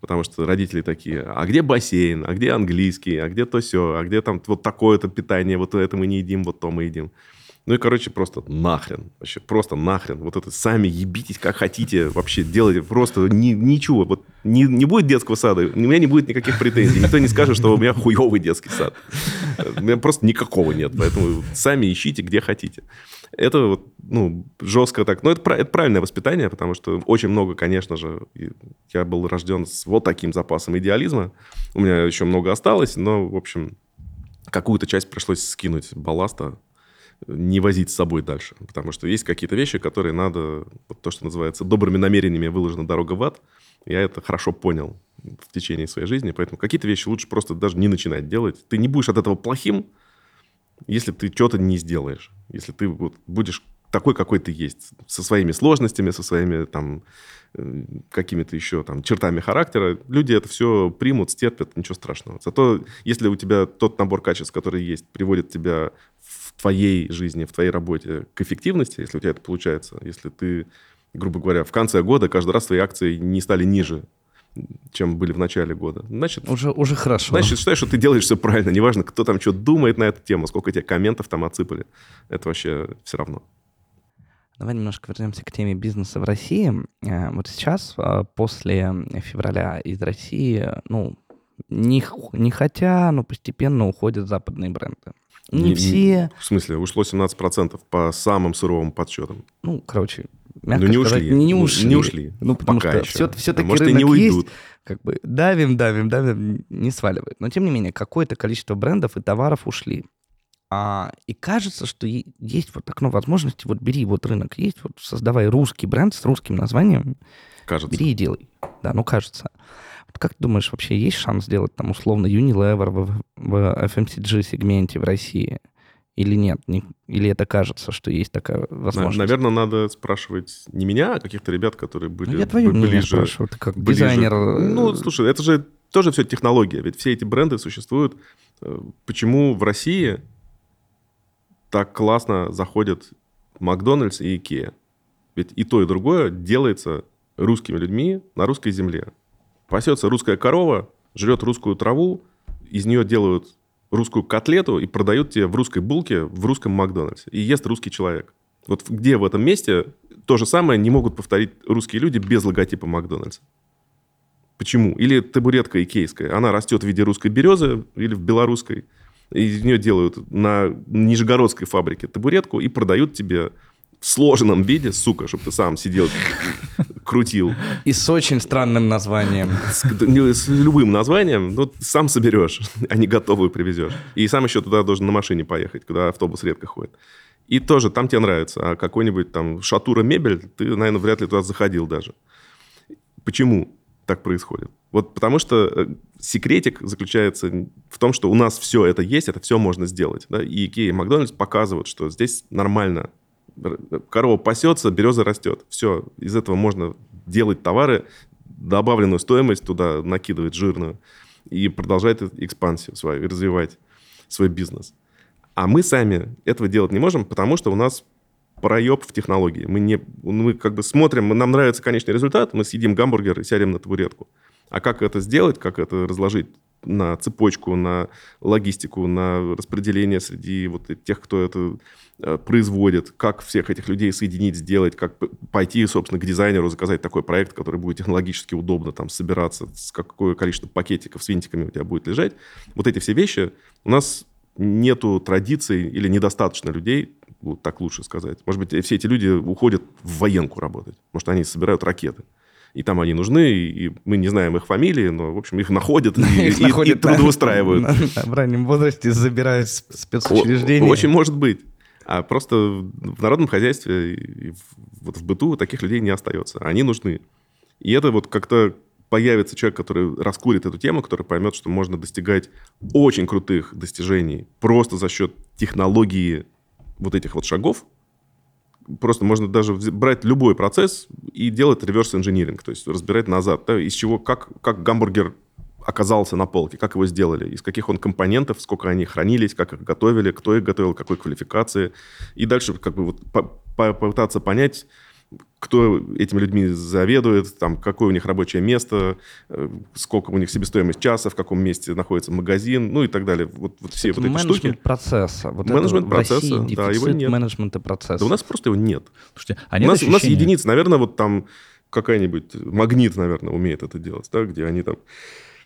Потому что родители такие, а где бассейн, а где английский, а где то все, а где там вот такое-то питание, вот это мы не едим, вот то мы едим. Ну и, короче, просто нахрен. Вообще, просто нахрен. Вот это сами ебитесь как хотите. Вообще делайте просто ни, ничего. Вот не, не будет детского сада, у меня не будет никаких претензий. Никто не скажет, что у меня хуевый детский сад. У меня просто никакого нет. Поэтому сами ищите, где хотите. Это вот, ну, жестко так. Но это, это правильное воспитание, потому что очень много, конечно же, я был рожден с вот таким запасом идеализма. У меня еще много осталось, но, в общем, какую-то часть пришлось скинуть балласта не возить с собой дальше. Потому что есть какие-то вещи, которые надо, вот то, что называется, добрыми намерениями выложена дорога в ад. Я это хорошо понял в течение своей жизни, поэтому какие-то вещи лучше просто даже не начинать делать. Ты не будешь от этого плохим, если ты что-то не сделаешь. Если ты вот будешь такой, какой ты есть, со своими сложностями, со своими там э, какими-то еще там чертами характера, люди это все примут, стерпят, ничего страшного. Зато если у тебя тот набор качеств, который есть, приводит тебя в твоей жизни, в твоей работе к эффективности, если у тебя это получается, если ты, грубо говоря, в конце года каждый раз твои акции не стали ниже, чем были в начале года. Значит, уже, уже хорошо. Значит, считай, что ты делаешь все правильно. Неважно, кто там что думает на эту тему, сколько тебе комментов там отсыпали. Это вообще все равно. Давай немножко вернемся к теме бизнеса в России. Э, вот сейчас, э, после февраля из России, ну, не, не хотя, но постепенно уходят западные бренды. Не, не все... В смысле? Ушло 17% по самым суровым подсчетам. Ну, короче, мягко ну, не сказать, ушли. Не ушли. Не ушли. Ну, потому Пока что еще. все, все-таки а может, рынок и не уйдут. есть. Как бы давим, давим, давим, не сваливает. Но, тем не менее, какое-то количество брендов и товаров ушли. А, и кажется, что есть вот окно возможности, вот бери вот рынок есть, вот создавай русский бренд с русским названием. Кажется. Бери и делай. Да, ну кажется. Вот как ты думаешь, вообще есть шанс сделать там условно Unilever в, в FMCG-сегменте в России? Или нет? Не, или это кажется, что есть такая возможность? Наверное, надо спрашивать не меня, а каких-то ребят, которые были ну, я твое ближе. Спрашиваю, ты как ближе. дизайнер. Ну, слушай, это же тоже все технология. Ведь все эти бренды существуют. Э, почему в России так классно заходят Макдональдс и Икеа? Ведь и то, и другое делается русскими людьми на русской земле. Пасется русская корова, жрет русскую траву, из нее делают русскую котлету и продают тебе в русской булке в русском Макдональдсе. И ест русский человек. Вот где в этом месте то же самое не могут повторить русские люди без логотипа Макдональдса? Почему? Или табуретка икейская. Она растет в виде русской березы или в белорусской. Из нее делают на нижегородской фабрике табуретку и продают тебе в сложенном виде, сука, чтобы ты сам сидел, крутил. И с очень странным названием. С, с любым названием, ну, сам соберешь, а не готовую привезешь. И сам еще туда должен на машине поехать, куда автобус редко ходит. И тоже там тебе нравится. А какой-нибудь там шатура мебель, ты, наверное, вряд ли туда заходил даже. Почему так происходит? Вот потому что э, секретик заключается в том, что у нас все это есть, это все можно сделать. Да? И Ikea и Макдональдс показывают, что здесь нормально корова пасется, береза растет. Все, из этого можно делать товары, добавленную стоимость туда накидывать жирную и продолжать экспансию свою, и развивать свой бизнес. А мы сами этого делать не можем, потому что у нас проеб в технологии. Мы, не, мы как бы смотрим, нам нравится конечный результат, мы съедим гамбургер и сядем на табуретку. А как это сделать, как это разложить на цепочку, на логистику, на распределение среди вот тех, кто это э, производит, как всех этих людей соединить, сделать, как пойти, собственно, к дизайнеру, заказать такой проект, который будет технологически удобно там собираться, с какое количество пакетиков с винтиками у тебя будет лежать. Вот эти все вещи у нас нету традиций или недостаточно людей, вот так лучше сказать. Может быть, все эти люди уходят в военку работать. Может, они собирают ракеты и там они нужны, и мы не знаем их фамилии, но, в общем, их находят и, трудоустраивают. В раннем возрасте забирают спецучреждения. Очень может быть. А просто в народном хозяйстве вот в быту таких людей не остается. Они нужны. И это вот как-то появится человек, который раскурит эту тему, который поймет, что можно достигать очень крутых достижений просто за счет технологии вот этих вот шагов, просто можно даже брать любой процесс и делать реверс-инжиниринг, то есть разбирать назад, да, из чего, как, как гамбургер оказался на полке, как его сделали, из каких он компонентов, сколько они хранились, как их готовили, кто их готовил, какой квалификации. И дальше как бы вот попытаться понять, кто этими людьми заведует, там, какое у них рабочее место, э, сколько у них себестоимость часа, в каком месте находится магазин, ну и так далее. Вот, вот все это вот эти штуки. процесса. Вот менеджмент процесса, да, его нет. менеджмента процесса. Да у нас просто его нет. Слушайте, а нет у, нас, у нас единицы, наверное, вот там какая-нибудь магнит, наверное, умеет это делать, да, где они там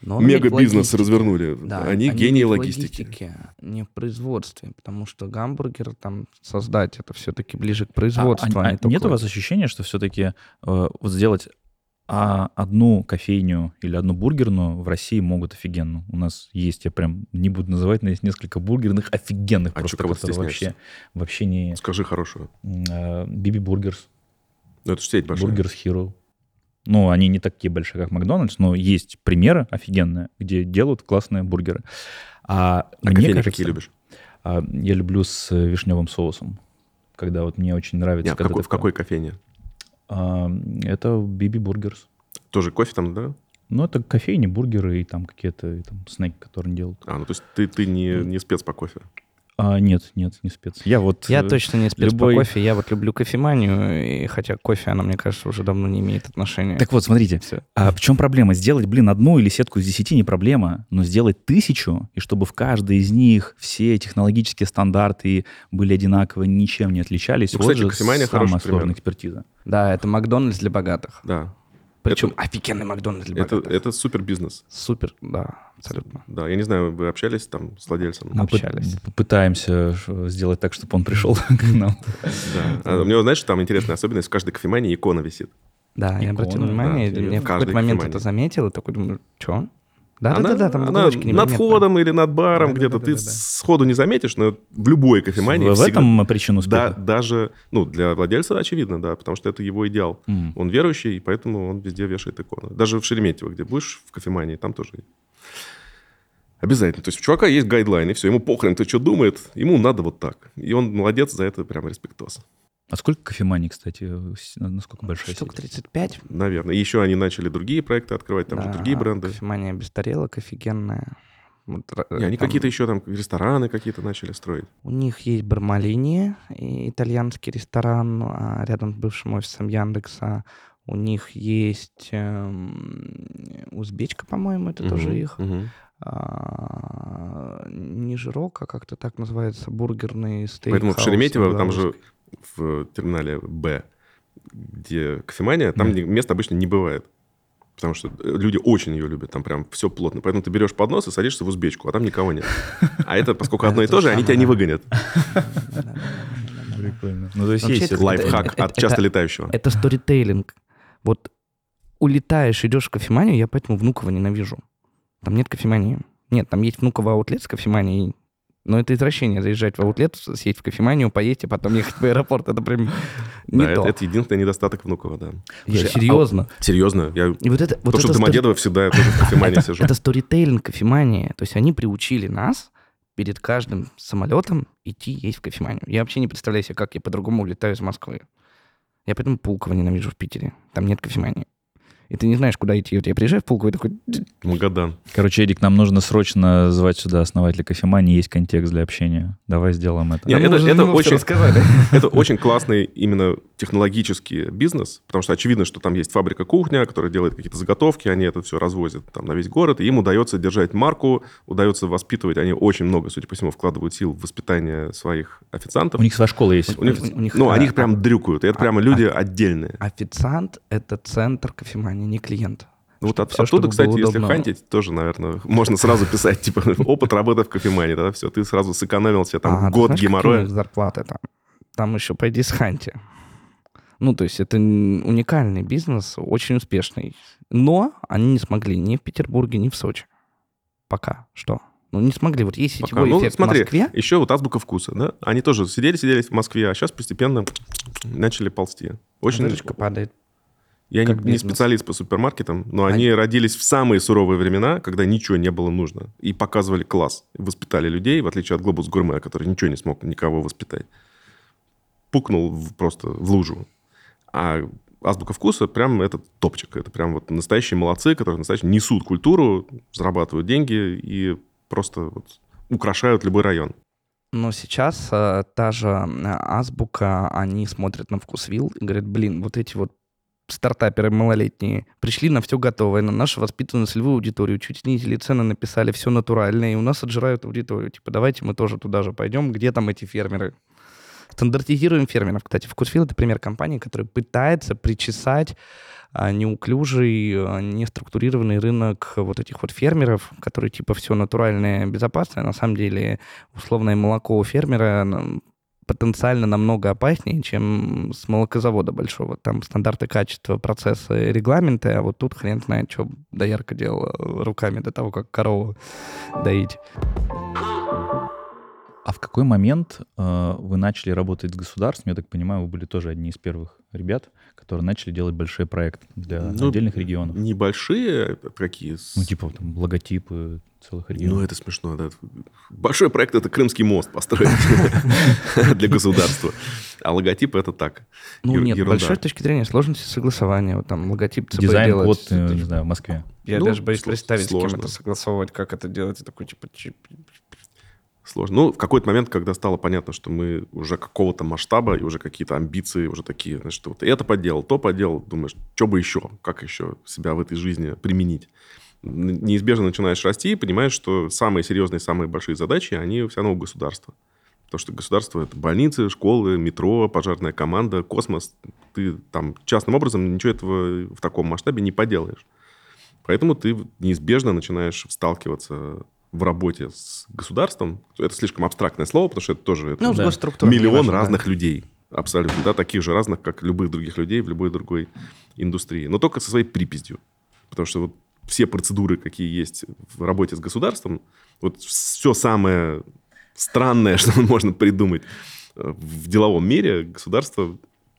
мега-бизнес развернули. Да, они, они гении логистики. логистике, не в производстве, потому что гамбургер там создать это все-таки ближе к производству. А, а, а нет только... у вас ощущения, что все-таки э, вот сделать А одну кофейню или одну бургерную в России могут офигенно. У нас есть, я прям не буду называть, но есть несколько бургерных офигенных А просто, которые вообще, вообще не... Скажи хорошую. BB Burgers, Ну, это же сеть большая. Burger Hero. Ну, они не такие большие, как Макдональдс, но есть примеры офигенные, где делают классные бургеры. А, А мне кофейни кажется, какие любишь? а, я люблю с вишневым соусом. Когда вот мне очень нравится... Не, а в какой, в такое- какой кофейне? А, это BB Burgers. Тоже кофе там, да? Ну, это кофейни, бургеры и там какие-то там, снеки, которые делают. А, ну то есть ты, ты не, не спец по кофе. А, нет, нет, не спец. Я вот... Я э, точно не спец любой- по кофе, я вот люблю кофеманию, и хотя кофе, она, мне кажется, уже давно не имеет отношения. Так вот, смотрите, Всё. а в чем проблема? Сделать, блин, одну или сетку из десяти не проблема, но сделать тысячу, и чтобы в каждой из них все технологические стандарты были одинаковы, ничем не отличались, Ну, вот кстати, же кофемания самая сложная пример. экспертиза. Да, это Макдональдс для богатых. Да. Причем Это- офигенный Макдональдс для Это, богатых. это супер бизнес. Супер, да, абсолютно. Да, я не знаю, вы общались там с владельцем? Мы Общались. пытаемся ш- сделать так, чтобы он пришел к нам. Да. А у него, знаешь, там интересная особенность, в каждой кофемании икона висит. Да, я обратил внимание, да, я в какой-то момент кофемании. это заметил, и такой думаю, что? Она, Да-да-да, там она над входом или над баром Да-да-да-да-да. где-то ты сходу не заметишь, но в любой кофемании В всегда- этом причина Да, успеха. даже, ну, для владельца очевидно, да, потому что это его идеал. М. Он верующий, и поэтому он везде вешает иконы. Даже в Шереметьево, где будешь в кофемании, там тоже Обязательно. То есть у чувака есть гайдлайн, и все. Ему похрен, кто что думает, ему надо вот так. И он молодец, за это прямо респектос. А сколько кофеманий, кстати, насколько большая Штук сеть? 35. Наверное. И еще они начали другие проекты открывать, там же Да, другие бренды. Кофемания без тарелок офигенная. Вот, р- И они там какие-то еще там рестораны какие-то начали строить. У них есть Бармалини, итальянский ресторан а, рядом с бывшим офисом Яндекса. У них есть эм, узбечка, по-моему, это тоже Мгм, их. мгм. А, не жирок, а как-то так называется, бургерный стейк. Поэтому в Шереметьево, там же в терминале Б, где кофемания, там не- места обычно не бывает. Потому что э, люди очень ее любят, там прям все плотно. Поэтому ты берешь поднос и садишься в узбечку, а там никого нет. А это, поскольку одно и то же, они тебя не выгонят. Прикольно. Ну, то есть есть Лайфхак от часто летающего. Это сторитейлинг. Вот улетаешь, идешь в кофеманию, я поэтому Внуково ненавижу. Там нет кофемании. Нет, там есть Внуково аутлет с кофеманией, но это извращение, заезжать в аутлет, съесть в кофеманию, поесть, и потом ехать в аэропорт. Это прям не Да, это, то. это единственный недостаток Внуково, да. Я Слушай, а серьезно. Серьезно, я... И вот это, вот То, что это в стори- Домодедово всегда я тоже в кофемании сижу. Это сторитейлинг кофемания. То есть они приучили нас перед каждым самолетом идти есть в кофеманию. Я вообще не представляю себе, как я по-другому улетаю из Москвы. Я поэтому Пулково ненавижу в Питере. Там нет кофемании. И ты не знаешь, куда идти. Вот я приезжаю в Пулково и такой... Магадан. Короче, Эдик, нам нужно срочно звать сюда основателя кофемании. Есть контекст для общения. Давай сделаем это. Нет, Да это, это очень, это очень классный именно технологический бизнес, потому что очевидно, что там есть фабрика кухня, которая делает какие-то заготовки, они это все развозят там на весь город, и им удается держать марку, удается воспитывать, они очень много, судя по всему, вкладывают сил в воспитание своих официантов. У них своя школа есть. У них- у них, ну, а, они их прям дрюкают, и это а- прямо а- люди отдельные. Официант — это центр кофемании, не клиент. Ну, вот от- всё, оттуда, кстати, если удобно. хантить, тоже, наверное, можно сразу писать, типа, опыт работы в кофемании, да, все, ты сразу сэкономил себе там А, год знаешь, геморроя. зарплаты там? Там еще пойди с ханти. Ну, то есть это уникальный бизнес, очень успешный. Но они не смогли ни в Петербурге, ни в Сочи. Пока что. Ну, не смогли. Вот есть Пока. сетевой Ну, эффект смотри, в Москве. Еще вот азбука вкуса, да? Они тоже сидели-сидели в Москве, а сейчас постепенно начали ползти. Очень... Выручка падает. Я не, как не бизнес. специалист по супермаркетам, но А- они родились в самые суровые времена, когда ничего не было нужно. И показывали класс. Воспитали людей, в отличие от Глобус Гурме, который ничего не смог никого воспитать. Пукнул в- просто в лужу. А азбука вкуса прям это топчик. Это прям вот настоящие молодцы, которые настоящие несут культуру, зарабатывают деньги и просто вот украшают любой район. Но сейчас э, та же азбука, они смотрят на вкусвилл и говорят, блин, вот эти вот стартаперы малолетние пришли на все готовое, на нашу воспитанную целевую аудиторию, чуть снизили цены, написали все натуральное, и у нас отжирают аудиторию. Типа, давайте мы тоже туда же пойдем, где там эти фермеры. Стандартизируем фермеров. Кстати, вкусвилл — это пример компании, которая пытается причесать а, неуклюжий, а, неструктурированный рынок вот этих вот фермеров, которые типа все натуральное, безопасное. На самом деле условное молоко у фермера потенциально намного опаснее, чем с молокозавода большого. Там стандарты качества, процессы, регламенты, а вот тут хрен знает, что доярка делала руками до того, как корову доить. А в какой момент э, вы начали работать с государством? Я так понимаю, вы были тоже одни из первых ребят, которые начали делать большие проекты для Ну, отдельных регионов. Небольшие какие? Ну, типа там логотипы целых регионов. Ну, это смешно, да. Большой проект — это Крымский мост построить для государства. А логотип — это так. Ну нет, большой с точки зрения сложности согласования. Вот там логотип ЦБ Дизайн код, э, не знаю, в Москве. Я Ну, даже боюсь представить, с кем сложно. это согласовывать, как это делать. Такой, типа, Сложно. Ну, в какой-то момент, когда стало понятно, что мы уже какого-то масштаба и уже какие-то амбиции уже такие, знаешь, что вот это поделал, то поделал, думаешь, что бы еще, как еще себя в этой жизни применить. Неизбежно начинаешь расти и понимаешь, что самые серьезные, самые большие задачи, они все равно у государства. Потому что государство – это больницы, школы, метро, пожарная команда, космос. Ты там частным образом ничего этого в таком масштабе не поделаешь. Поэтому ты неизбежно начинаешь сталкиваться в работе с государством. Это слишком абстрактное слово, потому что это тоже это Ну, да, миллион неважно, да. разных людей. Абсолютно, да, таких же разных, как любых других людей в любой другой индустрии. Но только со своей приписью. Потому что вот все процедуры, какие есть в работе с государством, вот все самое странное, что можно придумать э, в деловом мире, государство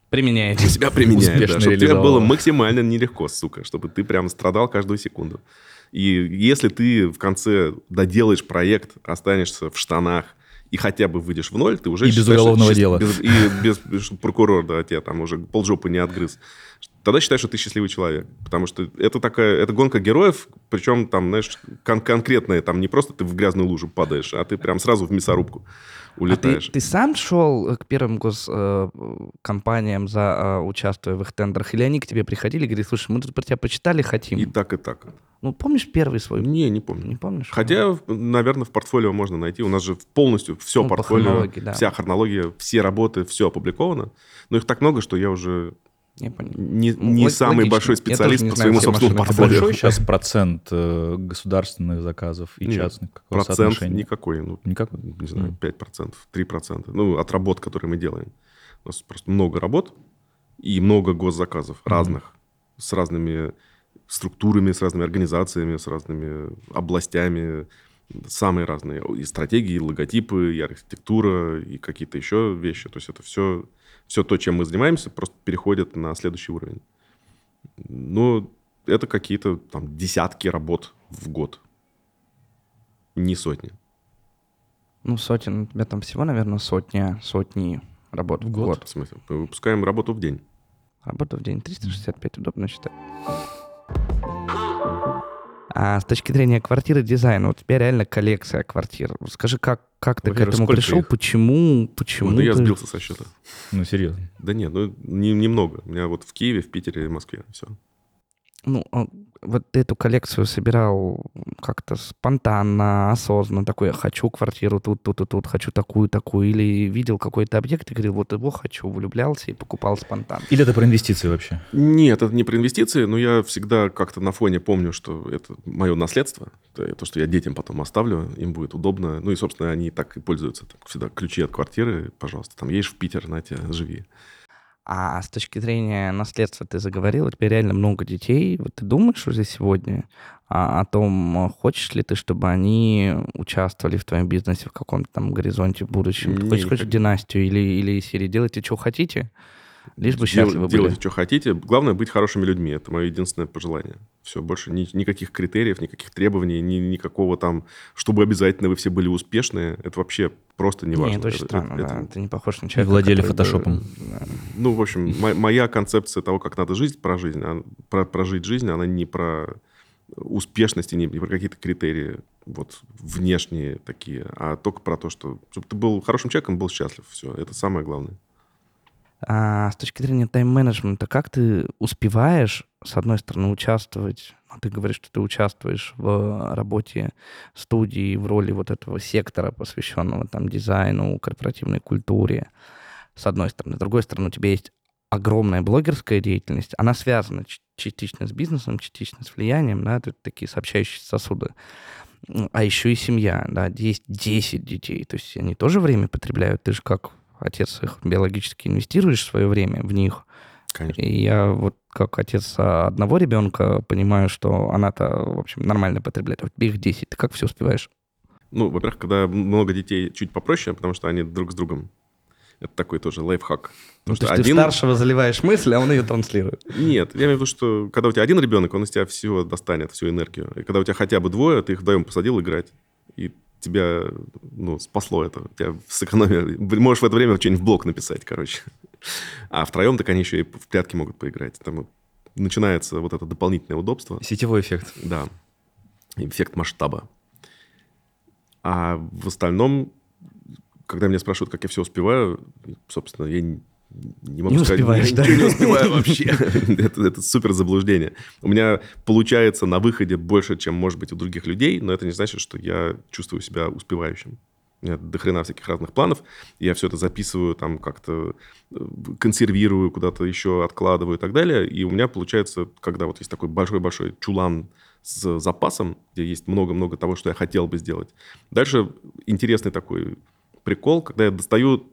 Применяете. у себя применяет. Да, чтобы тебе было максимально нелегко, сука, чтобы ты прям страдал каждую секунду. И если ты в конце доделаешь проект, останешься в штанах и хотя бы выйдешь в ноль, ты уже... И без считаешь, что уголовного счаст- дела. без- и без, без- чтобы прокурор, да, тебя там уже полжопы не отгрыз. Тогда считай, что ты счастливый человек. Потому что это такая, это гонка героев, причем там, знаешь, кон- конкретная, там не просто ты в грязную лужу падаешь, а ты прям сразу в мясорубку А ты, улетаешь. ты сам шел к первым госкомпаниям, за, э, участвуя в их тендерах? Или они к тебе приходили и говорили, слушай, мы тут про тебя почитали, хотим? И так, и так. Ну, помнишь первый свой? Не, не помню. Не помнишь? Хотя, наверное, в портфолио можно найти. У нас же полностью все Ну, по портфолио, хронологии, да. вся хронология, все работы, все опубликовано. Но их так много, что я уже Не понял. не, Ну, не лог- самый логично. большой Я специалист не по знаю своему собственному портфолио. большой сейчас процент э, государственных заказов и Нет, частных? Какое Процент никакой. Ну, Никак? не знаю, Мгм. 5%, 3%. Ну, от работ, которые мы делаем. У нас просто много работ и много госзаказов разных, с разными структурами, с разными организациями, с разными областями, самые разные. И стратегии, и логотипы, и архитектура, и какие-то еще вещи. То есть это все, все то, чем мы занимаемся, просто переходит на следующий уровень. Ну, это какие-то там десятки работ в год. Не сотни. Ну, сотен, у тебя там всего, наверное, сотня, сотни работ в год. В смысле? Мы выпускаем работу в день. Работа в день 365, удобно считать. А с точки зрения квартиры дизайна, у тебя реально коллекция квартир. Скажи, как, как ты к Во-первых, этому пришел? их? Почему? Почему? Ой, да я ты- сбился со счета. Ну, серьезно. Да нет, ну не- немного. У меня вот в Киеве, в Питере и Москве. Все. Ну, а вот эту коллекцию собирал как-то спонтанно, осознанно, такой, я хочу квартиру тут, тут и тут, хочу такую, такую, или видел какой-то объект и говорил, вот его хочу, влюблялся и покупал спонтанно. Или это про инвестиции вообще? Нет, это не про инвестиции, но я всегда как-то на фоне помню, что это мое наследство. То, то, что я детям потом оставлю, им будет удобно. Ну и, собственно, они так и пользуются. Там, всегда ключи от квартиры, пожалуйста. Там едешь в Питер, на тебе, живи. А с точки зрения наследства ты заговорил, у тебя реально много детей. Вот ты думаешь уже сегодня а, о том, хочешь ли ты, чтобы они участвовали в твоем бизнесе в каком-то там горизонте в будущем? Ты хочешь, хочешь династию или, или серии делайте, что хотите, лишь бы Дел- счастливы были? Делайте, что хотите. Главное, быть хорошими людьми. Это мое единственное пожелание. Все, больше ни- никаких критериев, никаких требований, ни, никакого там, чтобы обязательно вы все были успешные. Это вообще просто не важно. Нет, это очень странно, это- да. Ты не похож на И человека, владели который фотошопом. да. Ну, в общем, мо- моя концепция того, как надо жить, про жизнь, а- про, прожить жизнь, она не про успешность и не, не про какие-то критерии вот внешние такие, а только про то, что чтобы ты был хорошим человеком, был счастлив. Все, это самое главное. А с точки зрения тайм-менеджмента, как ты успеваешь, с одной стороны, участвовать, ну, ты говоришь, что ты участвуешь в работе студии в роли вот этого сектора, посвященного там дизайну, корпоративной культуре, с одной стороны. С другой стороны, у тебя есть огромная блогерская деятельность, она связана частично с бизнесом, частично с влиянием, да, это такие сообщающиеся сосуды. А еще и семья, да, есть 10 детей, то есть они тоже время потребляют. Ты же как отец их биологически инвестируешь свое время в них. Конечно. И я вот как отец одного ребенка понимаю, что она-то, в общем, нормально потребляет. А у тебя их 10. Ты как все успеваешь? Ну, во-первых, когда много детей, чуть попроще, потому что они друг с другом. Это такой тоже лайфхак. Ну, то есть один... ты старшего заливаешь мысль, а он ее транслирует. Нет, я имею в виду, что когда у тебя один ребенок, он из тебя всего достанет, всю энергию. И когда у тебя хотя бы двое, ты их вдвоем посадил играть. И тебя ну, спасло это. Тебя сэкономили. Можешь в это время что-нибудь в блок написать, короче. А втроем так они еще и в прятки могут поиграть. Там начинается вот это дополнительное удобство. Сетевой эффект. Да. Эффект масштаба. А в остальном, когда меня спрашивают, как я все успеваю, собственно, я не, могу не сказать, успеваешь, да? не успеваю вообще. это, это супер заблуждение. У меня получается на выходе больше, чем может быть у других людей, но это не значит, что я чувствую себя успевающим. У меня до хрена всяких разных планов. Я все это записываю, там как-то э, консервирую, куда-то еще откладываю и так далее. И у меня получается, когда вот есть такой большой-большой чулан с запасом, где есть много-много того, что я хотел бы сделать. Дальше интересный такой прикол, когда я достаю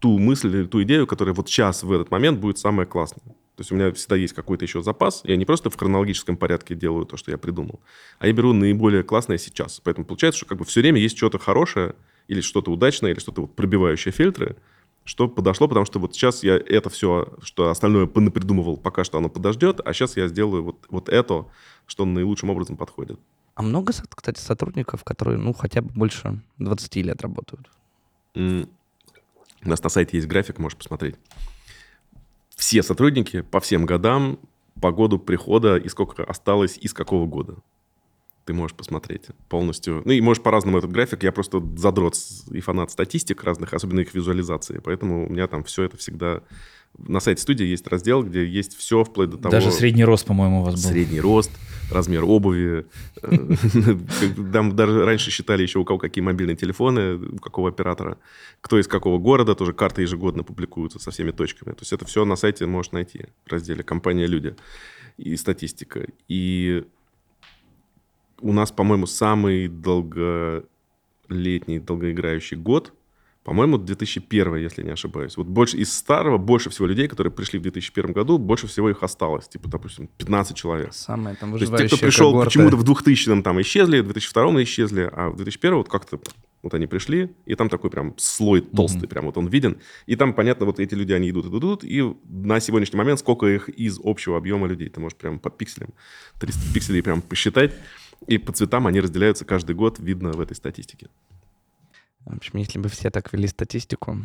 ту мысль или ту идею, которая вот сейчас, в этот момент, будет самая классная. То есть у меня всегда есть какой-то еще запас. Я не просто в хронологическом порядке делаю то, что я придумал, а я беру наиболее классное сейчас. Поэтому получается, что как бы все время есть что-то хорошее или что-то удачное, или что-то вот пробивающее фильтры, что подошло, потому что вот сейчас я это все, что остальное придумывал, пока что оно подождет, а сейчас я сделаю вот, вот это, что наилучшим образом подходит. А много, кстати, сотрудников, которые, ну, хотя бы больше 20 лет работают? У нас на сайте есть график, можешь посмотреть. Все сотрудники по всем годам, по году прихода и сколько осталось, из какого года ты можешь посмотреть полностью. Ну и можешь по-разному этот график. Я просто задрот и фанат статистик разных, особенно их визуализации. Поэтому у меня там все это всегда... На сайте студии есть раздел, где есть все вплоть до того... Даже средний рост, по-моему, у вас был. Средний рост, размер обуви. Там даже раньше считали еще у кого какие мобильные телефоны, у какого оператора, кто из какого города, тоже карты ежегодно публикуются со всеми точками. То есть это все на сайте можешь найти в разделе «Компания люди» и статистика. И у нас, по-моему, самый долголетний, долгоиграющий год, по-моему, 2001, если не ошибаюсь. Вот больше из старого, больше всего людей, которые пришли в 2001 году, больше всего их осталось. Типа, допустим, 15 человек. Самое там То есть те, кто пришел почему-то в 2000 там исчезли, в 2002 исчезли, а в 2001 вот как-то вот они пришли, и там такой прям слой толстый, mm-hmm. прям вот он виден. И там, понятно, вот эти люди, они идут, идут, идут, и на сегодняшний момент сколько их из общего объема людей. Ты можешь прям по пикселям, 300 пикселей прям посчитать. И по цветам они разделяются каждый год, видно в этой статистике. В общем, если бы все так вели статистику,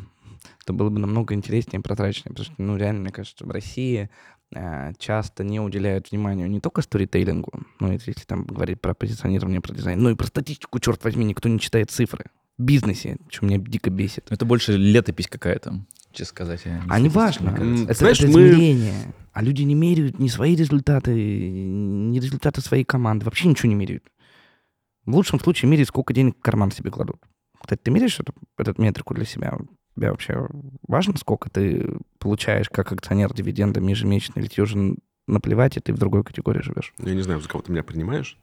то было бы намного интереснее и прозрачнее. Потому что, ну, реально, мне кажется, в России э, часто не уделяют внимания не только сторитейлингу, ну, если там говорить про позиционирование, про дизайн, но и про статистику, черт возьми, никто не читает цифры. В бизнесе, что меня дико бесит. Это больше летопись какая-то, честно сказать. А не важно. Это, Знаешь, это измерение. Мы... А люди не меряют ни свои результаты, ни результаты своей команды. Вообще ничего не меряют. В лучшем случае меряют, сколько денег в карман себе кладут. Кстати, ты меряешь эту, эту метрику для себя? Тебе вообще важно, сколько ты получаешь как акционер дивидендами ежемесячно, или тебе уже наплевать, и ты в другой категории живешь? Я не знаю, за кого ты меня принимаешь,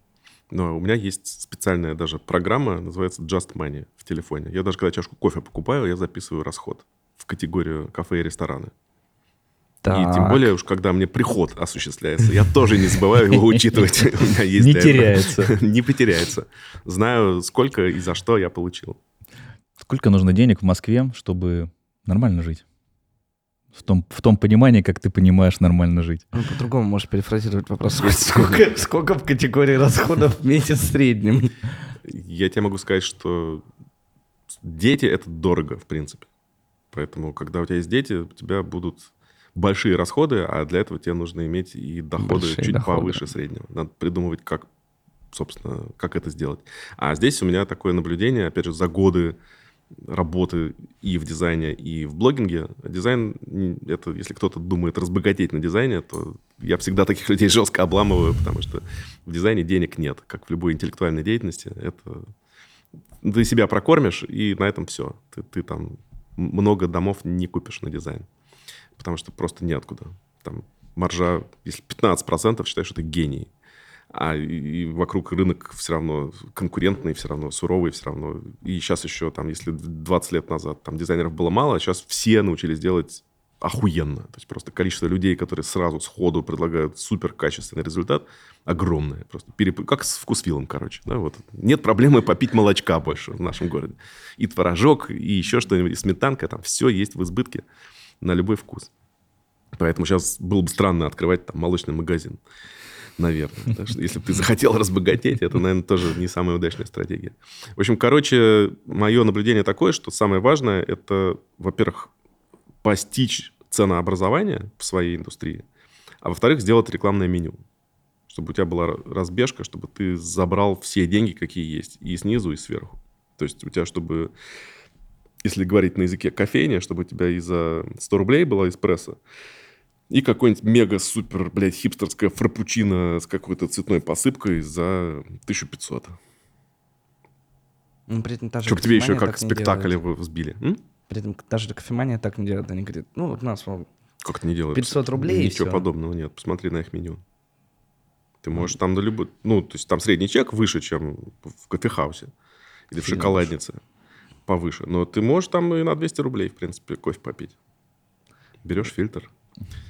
но у меня есть специальная даже программа, называется Just Money в телефоне. Я даже когда чашку кофе покупаю, я записываю расход в категорию кафе и рестораны. Так. И тем более уж, когда мне приход осуществляется, я тоже не забываю его учитывать. Не теряется. Не потеряется. Знаю, сколько и за что я получил. Сколько нужно денег в Москве, чтобы нормально жить? В том, в том понимании, как ты понимаешь нормально жить. Ну, по-другому можешь перефразировать вопрос. Сколько, сколько в категории расходов в месяц в среднем? Я тебе могу сказать, что дети — это дорого, в принципе. Поэтому, когда у тебя есть дети, у тебя будут большие расходы, а для этого тебе нужно иметь и доходы Большие чуть доходы. повыше среднего. Надо придумывать, как, собственно, как это сделать. А здесь у меня такое наблюдение, опять же, за годы работы и в дизайне, и в блогинге. Дизайн, это, если кто-то думает разбогатеть на дизайне, то я всегда таких людей жестко обламываю, потому что в дизайне денег нет, как в любой интеллектуальной деятельности. Это ты себя прокормишь, и на этом все. Ты, ты там много домов не купишь на дизайн потому что просто неоткуда. Там маржа, если 15%, считаешь, что ты гений. А и вокруг рынок все равно конкурентный, все равно суровый, все равно. И сейчас еще, там, если 20 лет назад там дизайнеров было мало, сейчас все научились делать охуенно. То есть просто количество людей, которые сразу сходу предлагают супер качественный результат, огромное. Просто переп... как с вкусвиллом, короче. Да, вот. Нет проблемы попить молочка больше в нашем городе. И творожок, и еще что-нибудь, и сметанка, там все есть в избытке на любой вкус. Поэтому сейчас было бы странно открывать там молочный магазин наверное. Так что, если бы ты захотел разбогатеть, это, наверное, тоже не самая удачная стратегия. В общем, короче, мое наблюдение такое, что самое важное – это, во-первых, постичь ценообразование в своей индустрии, а во-вторых, сделать рекламное меню, чтобы у тебя была разбежка, чтобы ты забрал все деньги, какие есть, и снизу, и сверху. То есть у тебя, чтобы, если говорить на языке кофейня, чтобы у тебя и за 100 рублей была эспрессо, и какой-нибудь мега-супер, блядь, хипстерская фрапучино с какой-то цветной посыпкой за 1500. Ну, при этом та же Чтобы тебе еще как спектакль его взбили. М? При этом даже кофемания так не делает. Они говорят, ну, вот у нас вон, Как это не делают? 500 рублей и Ничего подобного нет. Посмотри на их меню. Ты можешь там на любой... Ну, то есть там средний чек выше, чем в кофехаусе. Или в Сильно шоколаднице. Повыше. Но ты можешь там и на 200 рублей, в принципе, кофе попить. Берешь фильтр,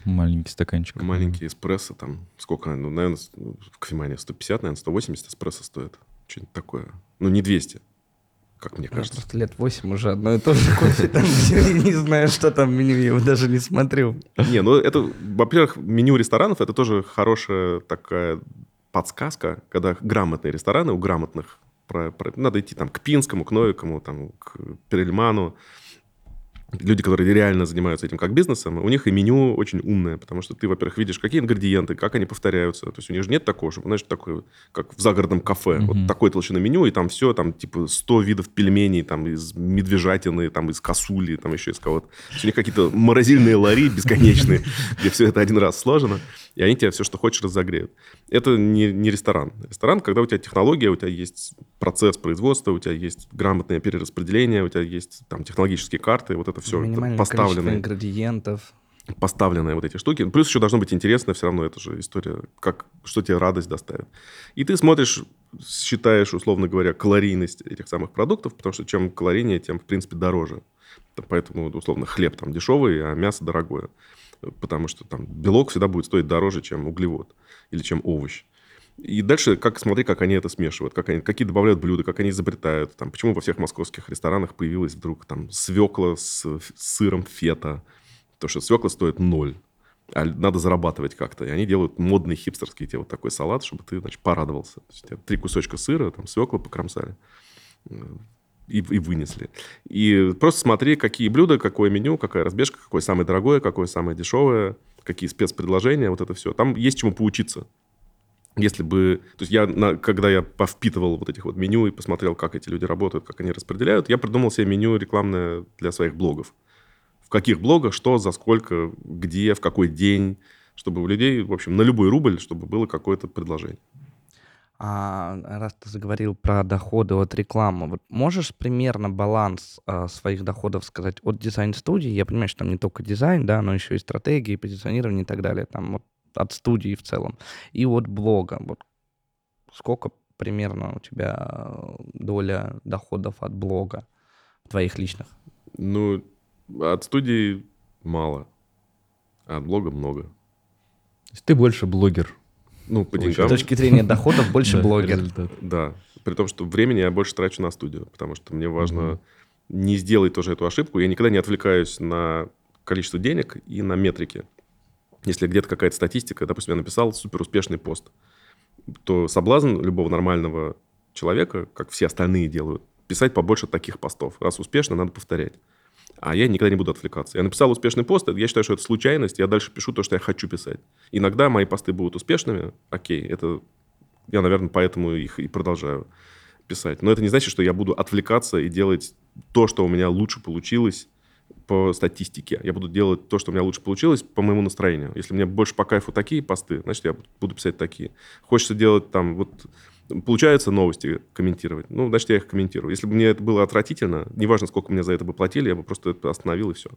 Маленький стаканчик. маленький эспрессо, там, сколько, ну, наверное, ну, кофемании 150, наверное, 180 эспрессо стоит. Что-нибудь такое. Ну, не 200, как мне Я кажется. просто лет 8 уже одно и то же кофе там не знаю, что там в меню, я его даже не смотрю. Не, ну это, во-первых, меню ресторанов это тоже хорошая такая подсказка, когда грамотные рестораны у грамотных про- про- надо идти там к Пинскому, к Новикому, там, к Перельману. Люди, которые реально занимаются этим как бизнесом, у них и меню очень умное, потому что ты, во-первых, видишь, какие ингредиенты, как они повторяются. То есть у них же нет такого, чтобы, знаешь, такое, как в загородном кафе. Мгм. Вот такой толщины меню, и там все, там, типа, 100 видов пельменей, там, из медвежатины, там, из косули, там, еще из кого-то. То есть у них какие-то морозильные лари бесконечные, где все это один раз сложено, и они тебе все, что хочешь, разогреют. Это не, не ресторан. Ресторан, когда у тебя технология, у тебя есть процесс производства, у тебя есть грамотное перераспределение, у тебя есть там технологические карты, вот это все количество поставленное ингредиентов. поставленные вот эти штуки. Плюс еще должно быть интересно все равно, это же история, как, что тебе радость доставит. И ты смотришь, считаешь, условно говоря, калорийность этих самых продуктов, потому что чем калорийнее, тем, в принципе, дороже. Поэтому, условно, хлеб там дешевый, а мясо дорогое. Потому что там белок всегда будет стоить дороже, чем углевод или чем овощ. И дальше как смотри, как они это смешивают, как они, какие добавляют блюда, как они изобретают. Там, почему во всех московских ресторанах появилась вдруг там свекла с ф- сыром фета. Потому что свекла стоит ноль. А надо зарабатывать как-то. И они делают модный хипстерский тебе вот такой салат, чтобы ты, значит, порадовался. То есть три кусочка сыра, там свекла покромсали и, и вынесли. И просто смотри, какие блюда, какое меню, какая разбежка, какое самое дорогое, какое самое дешевое, какие спецпредложения, вот это все. Там есть чему поучиться. Если бы... То есть я, на- когда я повпитывал вот этих вот меню и посмотрел, как эти люди работают, как они распределяют, я придумал себе меню рекламное для своих блогов. В каких блогах, что, за сколько, где, в какой день, чтобы у людей, в общем, на любой рубль, чтобы было какое-то предложение. А раз ты заговорил про доходы от рекламы, вот можешь примерно баланс а, своих доходов сказать от дизайн-студии? Я понимаю, что там не только дизайн, да, но еще и стратегии, позиционирование и так далее. Там вот от студии в целом. И от блога. Вот сколько примерно у тебя э, доля доходов от блога твоих личных? Ну, от студии мало, а от блога много. То есть ты больше блогер. Ну, по С деньгам, С точки зрения доходов больше блогер. да. При том, что времени я больше трачу на студию, потому что мне важно не сделать тоже эту ошибку. Я никогда не отвлекаюсь на количество денег и на метрики. Если где-то какая-то статистика, допустим, я написал супер успешный пост, то соблазн любого нормального человека, как все остальные делают, писать побольше таких постов. Раз успешно, надо повторять. А я никогда не буду отвлекаться. Я написал успешный пост, я считаю, что это случайность, я дальше пишу то, что я хочу писать. Иногда мои посты будут успешными, окей, это я, наверное, поэтому их и продолжаю писать. Но это не значит, что я буду отвлекаться и делать то, что у меня лучше получилось по статистике. Я буду делать то, что у меня лучше получилось по моему настроению. Если мне больше по кайфу такие посты, значит, я буду писать такие. Хочется делать там вот... Получается новости комментировать. Ну, значит, я их комментирую. Если бы мне это было отвратительно, неважно, сколько мне за это бы платили, я бы просто это остановил и все.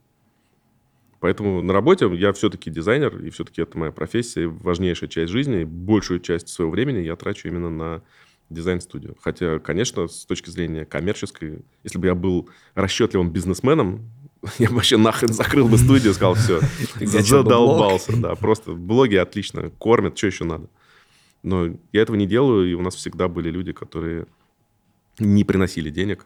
Поэтому на работе я все-таки дизайнер, и все-таки это моя профессия, важнейшая часть жизни. Большую часть своего времени я трачу именно на дизайн-студию. Хотя, конечно, с точки зрения коммерческой, если бы я был расчетливым бизнесменом, я бы вообще нахрен закрыл бы студию, сказал, все, задолбался. Да, просто блоги отлично кормят, что еще надо. Но я этого не делаю, и у нас всегда были люди, которые не приносили денег.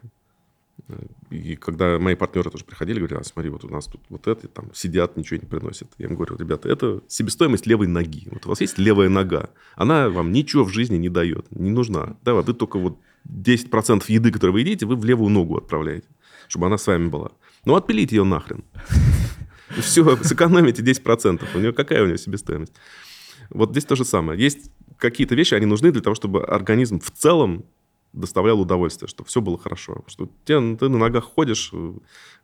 И когда мои партнеры тоже приходили, говорили, а смотри, вот у нас тут вот это, там сидят, ничего не приносят. Я им говорю, ребята, это себестоимость левой ноги. Вот у вас есть левая нога, она вам ничего в жизни не дает, не нужна. Да, вы только вот 10% еды, которую вы едите, вы в левую ногу отправляете, чтобы она с вами была. Ну, отпилите ее нахрен. Все, сэкономите 10%. У нее какая у нее себестоимость? Вот здесь то же самое. Есть какие-то вещи, они нужны для того, чтобы организм в целом доставлял удовольствие, чтобы все было хорошо. Что ты, ты на ногах ходишь,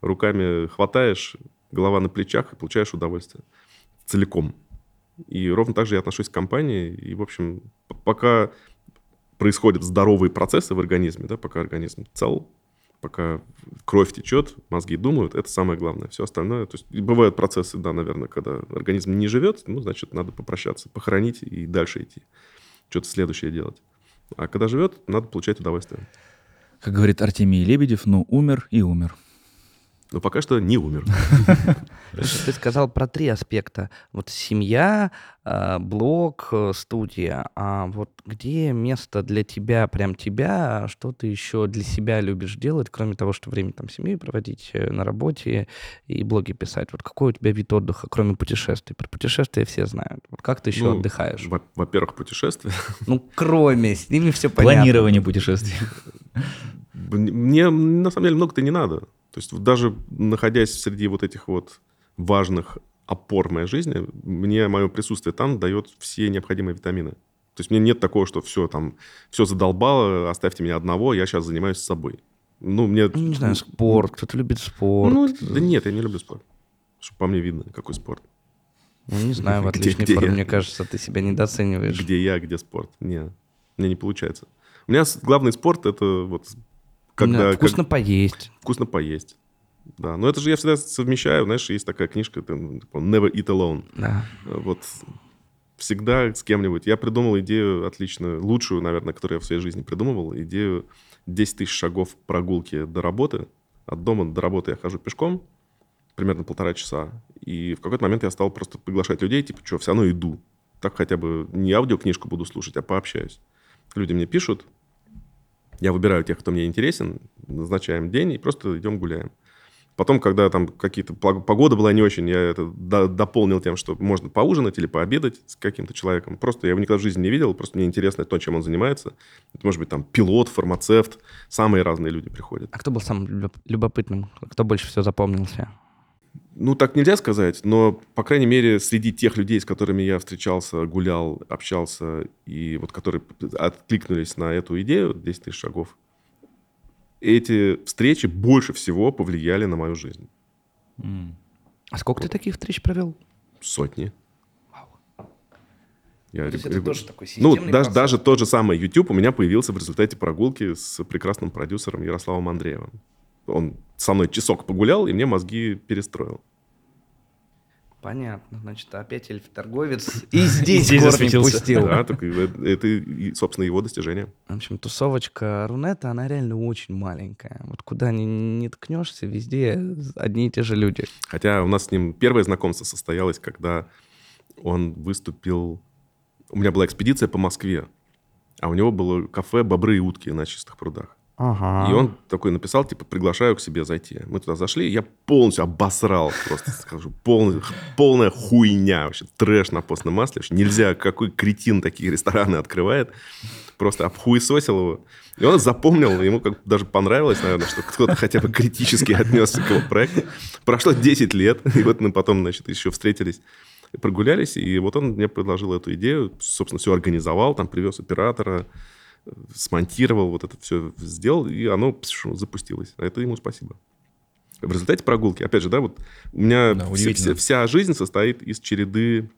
руками хватаешь, голова на плечах и получаешь удовольствие целиком. И ровно так же я отношусь к компании. И, в общем, пока происходят здоровые процессы в организме, да, пока организм цел, пока кровь течет, мозги думают, это самое главное. Все остальное, то есть бывают процессы, да, наверное, когда организм не живет, ну, значит, надо попрощаться, похоронить и дальше идти, что-то следующее делать. А когда живет, надо получать удовольствие. Как говорит Артемий Лебедев, ну, умер и умер. Но пока что не умер. Ты сказал про три аспекта. Вот семья, а, блог, э, студия. А вот где место для тебя, прям тебя, что ты еще для себя любишь делать, кроме того, что время там семьей проводить э, на работе и блоги писать? Вот какой у тебя вид отдыха, кроме путешествий? Про путешествия все знают. Вот как ты еще ну, отдыхаешь? Во-первых, путешествия. Ну, кроме, с ними все понятно. Планирование путешествий. Мне, на самом деле, много-то не надо. То есть даже находясь среди вот этих вот важных опор моей жизни, мне мое присутствие там дает все необходимые витамины. То есть мне нет такого, что все там, все задолбало, оставьте меня одного, я сейчас занимаюсь собой. Ну, мне... Ну, не знаю, спорт, кто-то любит спорт. Ну, да нет, я не люблю спорт. Чтобы по мне видно, какой спорт. Ну, не знаю, в отличной где, форме, где мне кажется, ты себя недооцениваешь. Где я, где спорт? Не, мне не получается. У меня главный спорт — это вот когда, да, вкусно как... поесть. Вкусно поесть. Да, но это же я всегда совмещаю, знаешь, есть такая книжка, там, типа, Never Eat Alone. Да. Вот всегда с кем-нибудь. Я придумал идею отличную, лучшую, наверное, которую я в своей жизни придумывал, идею 10 тысяч шагов прогулки до работы. От дома до работы я хожу пешком, примерно полтора часа. И в какой-то момент я стал просто приглашать людей, типа, что, все равно иду. Так хотя бы не аудиокнижку буду слушать, а пообщаюсь. Люди мне пишут, я выбираю тех, кто мне интересен, назначаем день и просто идем гуляем. Потом, когда там какие-то погода была не очень, я это дополнил тем, что можно поужинать или пообедать с каким-то человеком. Просто я его никогда в жизни не видел, просто мне интересно то, чем он занимается. Это может быть там пилот, фармацевт, самые разные люди приходят. А кто был самым любопытным? Кто больше всего запомнился? Ну, так нельзя сказать, но, по крайней мере, среди тех людей, с которыми я встречался, гулял, общался, и вот которые откликнулись на эту идею 10 тысяч шагов, эти встречи больше всего повлияли на мою жизнь. Mm. А сколько вот. ты таких встреч провел? Сотни. Я То есть это тоже такой Ну, даже, даже тот же самый YouTube у меня появился в результате прогулки с прекрасным продюсером Ярославом Андреевым он со мной часок погулял и мне мозги перестроил. Понятно. Значит, опять эльф-торговец и здесь корни пустил. Да, так это, собственно, его достижение. В общем, тусовочка Рунета, она реально очень маленькая. Вот куда ни, ни ткнешься, везде одни и те же люди. Хотя у нас с ним первое знакомство состоялось, когда он выступил... У меня была экспедиция по Москве, а у него было кафе «Бобры и утки» на чистых прудах. Ага. И он такой написал, типа, приглашаю к себе зайти. Мы туда зашли, я полностью обосрал, просто скажу, полный, полная хуйня вообще, трэш на постном масле. Вообще нельзя, какой кретин такие рестораны открывает. Просто обхуесосил его. И он запомнил, ему как даже понравилось, наверное, что кто-то хотя бы критически отнесся к его проекту. Прошло 10 лет, и вот мы потом, значит, еще встретились прогулялись, и вот он мне предложил эту идею, собственно, все организовал, там привез оператора, смонтировал, вот это все сделал, и оно пш, запустилось. А это ему спасибо. В результате прогулки, опять же, да, вот у меня да, вся, вся, вся жизнь состоит из череды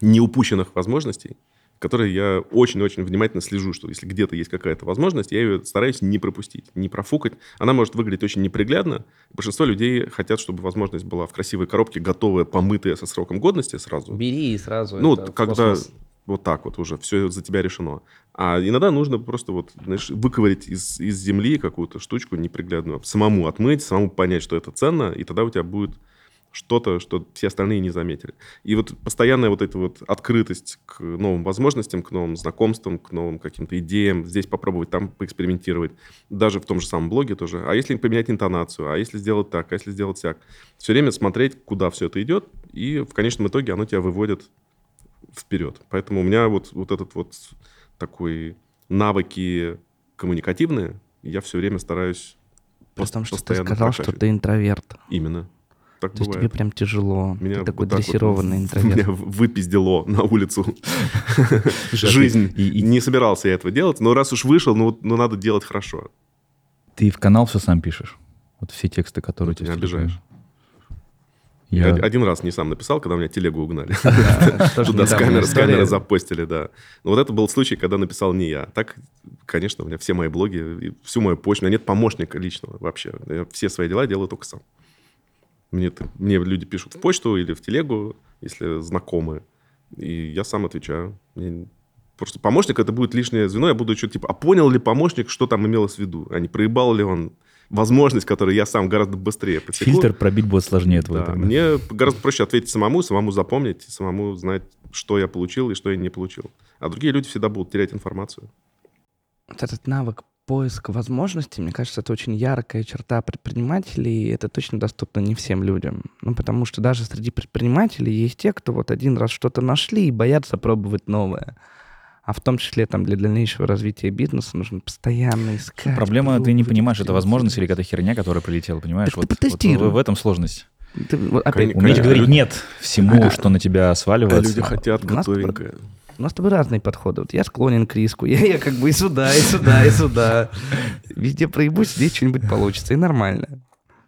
неупущенных возможностей, которой я очень-очень внимательно слежу, что если где-то есть какая-то возможность, я ее стараюсь не пропустить, не профукать. Она может выглядеть очень неприглядно. Большинство людей хотят, чтобы возможность была в красивой коробке, готовая, помытая со сроком годности сразу. Бери и сразу. Ну, когда космос. Вот так вот уже все за тебя решено. А иногда нужно просто вот, знаешь, выковырять из, из земли какую-то штучку неприглядную, самому отмыть, самому понять, что это ценно, и тогда у тебя будет что-то, что все остальные не заметили. И вот постоянная вот эта вот открытость к новым возможностям, к новым знакомствам, к новым каким-то идеям, здесь попробовать, там поэкспериментировать, даже в том же самом блоге тоже. А если поменять интонацию, а если сделать так, а если сделать так. Все время смотреть, куда все это идет, и в конечном итоге оно тебя выводит вперед. Поэтому у меня вот, вот этот вот такой навыки коммуникативные, я все время стараюсь При том, что ты сказал, что прокачивать. ты интроверт. Именно. Так То есть тебе прям тяжело. Меня ты такой вот так вот дрессированный в- интроверт. Меня выпиздело на улицу. Жизнь. Не собирался я этого делать, но раз уж вышел, ну, вот- ну надо делать хорошо. Ты в канал все сам пишешь? Вот все тексты, которые у ты тебя... меня в телефоне. обижаешь. Я... Один раз не сам написал, когда у меня телегу угнали. Туда с камеры, с камеры запостили, да. Но вот это был случай, когда написал не я. Так, конечно, у меня все мои блоги, всю мою почту, у меня нет помощника личного вообще. Я все свои дела делаю только сам. Мне, люди пишут в почту или в телегу, если знакомые, и я сам отвечаю. Мне Просто помощник это будет лишнее звено, я буду что-то типа, а понял ли помощник, что там имелось в виду, а не проебал ли он возможность, которую я сам гораздо быстрее подсеку. Фильтр пробить будет сложнее твой. Да, тогда. мне гораздо проще ответить самому, самому запомнить, самому знать, что я получил и что я не получил. А другие люди всегда будут терять информацию. Вот этот навык поиска возможностей, мне кажется, это очень яркая черта предпринимателей, и это точно доступно не всем людям. Ну, потому что даже среди предпринимателей есть те, кто вот один раз что-то нашли и боятся пробовать новое. А в том числе там для дальнейшего развития бизнеса нужно постоянно искать. Проблема, ты не понимаешь, это возможность или какая-то херня, которая прилетела, понимаешь? Так ты вот, вот потестируй. в, в этом сложность. Ты вот опять, Уметь Конечно, говорить «нет» всему, что на тебя сваливается. люди хотят у нас готовенькое. У нас с тобой разные подходы. Вот я склонен к риску. Я, я как бы и сюда, и сюда, и сюда. Везде проебусь, здесь что-нибудь получится. И нормально.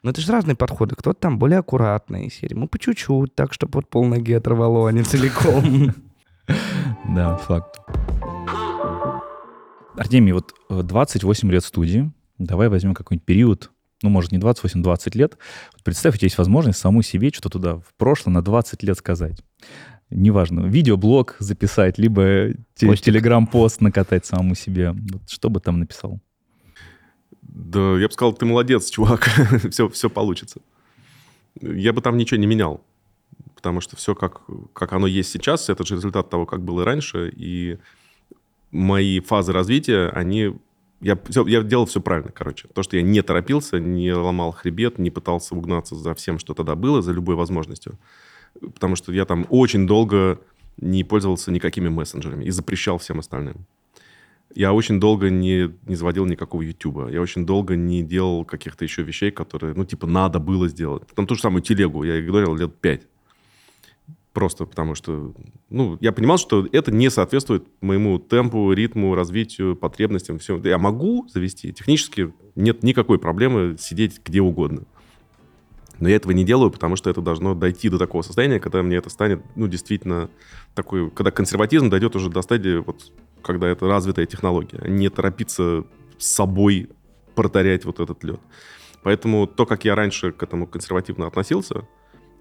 Но это же разные подходы. Кто-то там более аккуратный серии. Мы по чуть-чуть, так, чтобы вот пол ноги оторвало, а не целиком. Да, факт. Артемий, вот э, 28 лет студии. Давай возьмем какой-нибудь период, ну, может, не 28, 20 лет. Вот представь, у тебя есть возможность саму себе что-то туда в прошлое на 20 лет сказать. Неважно, видеоблог записать, либо те- Постик. телеграм-пост накатать самому себе. Вот что бы там написал? Да, я бы сказал, ты молодец, чувак, все, все получится. Я бы там ничего не менял, потому что все, как, как оно есть сейчас, это же результат того, как было раньше, и мои фазы развития, они... Я, всё- я делал все правильно, короче. То, что я не торопился, не ломал хребет, не пытался угнаться за всем, что тогда было, за любой возможностью. Потому что я там очень долго не пользовался никакими мессенджерами и запрещал всем остальным. Я очень долго не, не заводил никакого Ютуба. Я очень долго не делал каких-то еще вещей, которые, ну, типа, надо было сделать. Там ту же самую телегу я игнорил лет пять. Просто потому что, ну, я понимал, что это не соответствует моему темпу, ритму, развитию, потребностям, всем. Я могу завести, технически нет никакой проблемы сидеть где угодно. Но я этого не делаю, потому что это должно дойти до такого состояния, когда мне это станет, ну, действительно, такой, когда консерватизм дойдет уже до стадии, вот, когда это развитая технология, а не торопиться с собой протарять вот этот лед. Поэтому то, как я раньше к этому консервативно относился,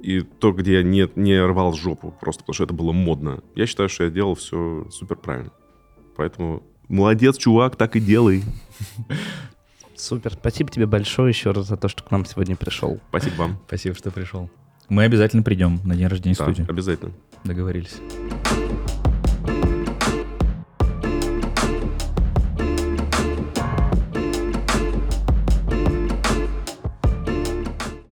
и то, где я не, не рвал жопу, просто потому что это было модно, я считаю, что я делал все супер правильно. Поэтому молодец, чувак, так и делай. Супер. Спасибо тебе большое еще раз за то, что к нам сегодня пришел. Спасибо вам. Спасибо, что пришел. Мы обязательно придем на день рождения Да, студии. обязательно. Договорились.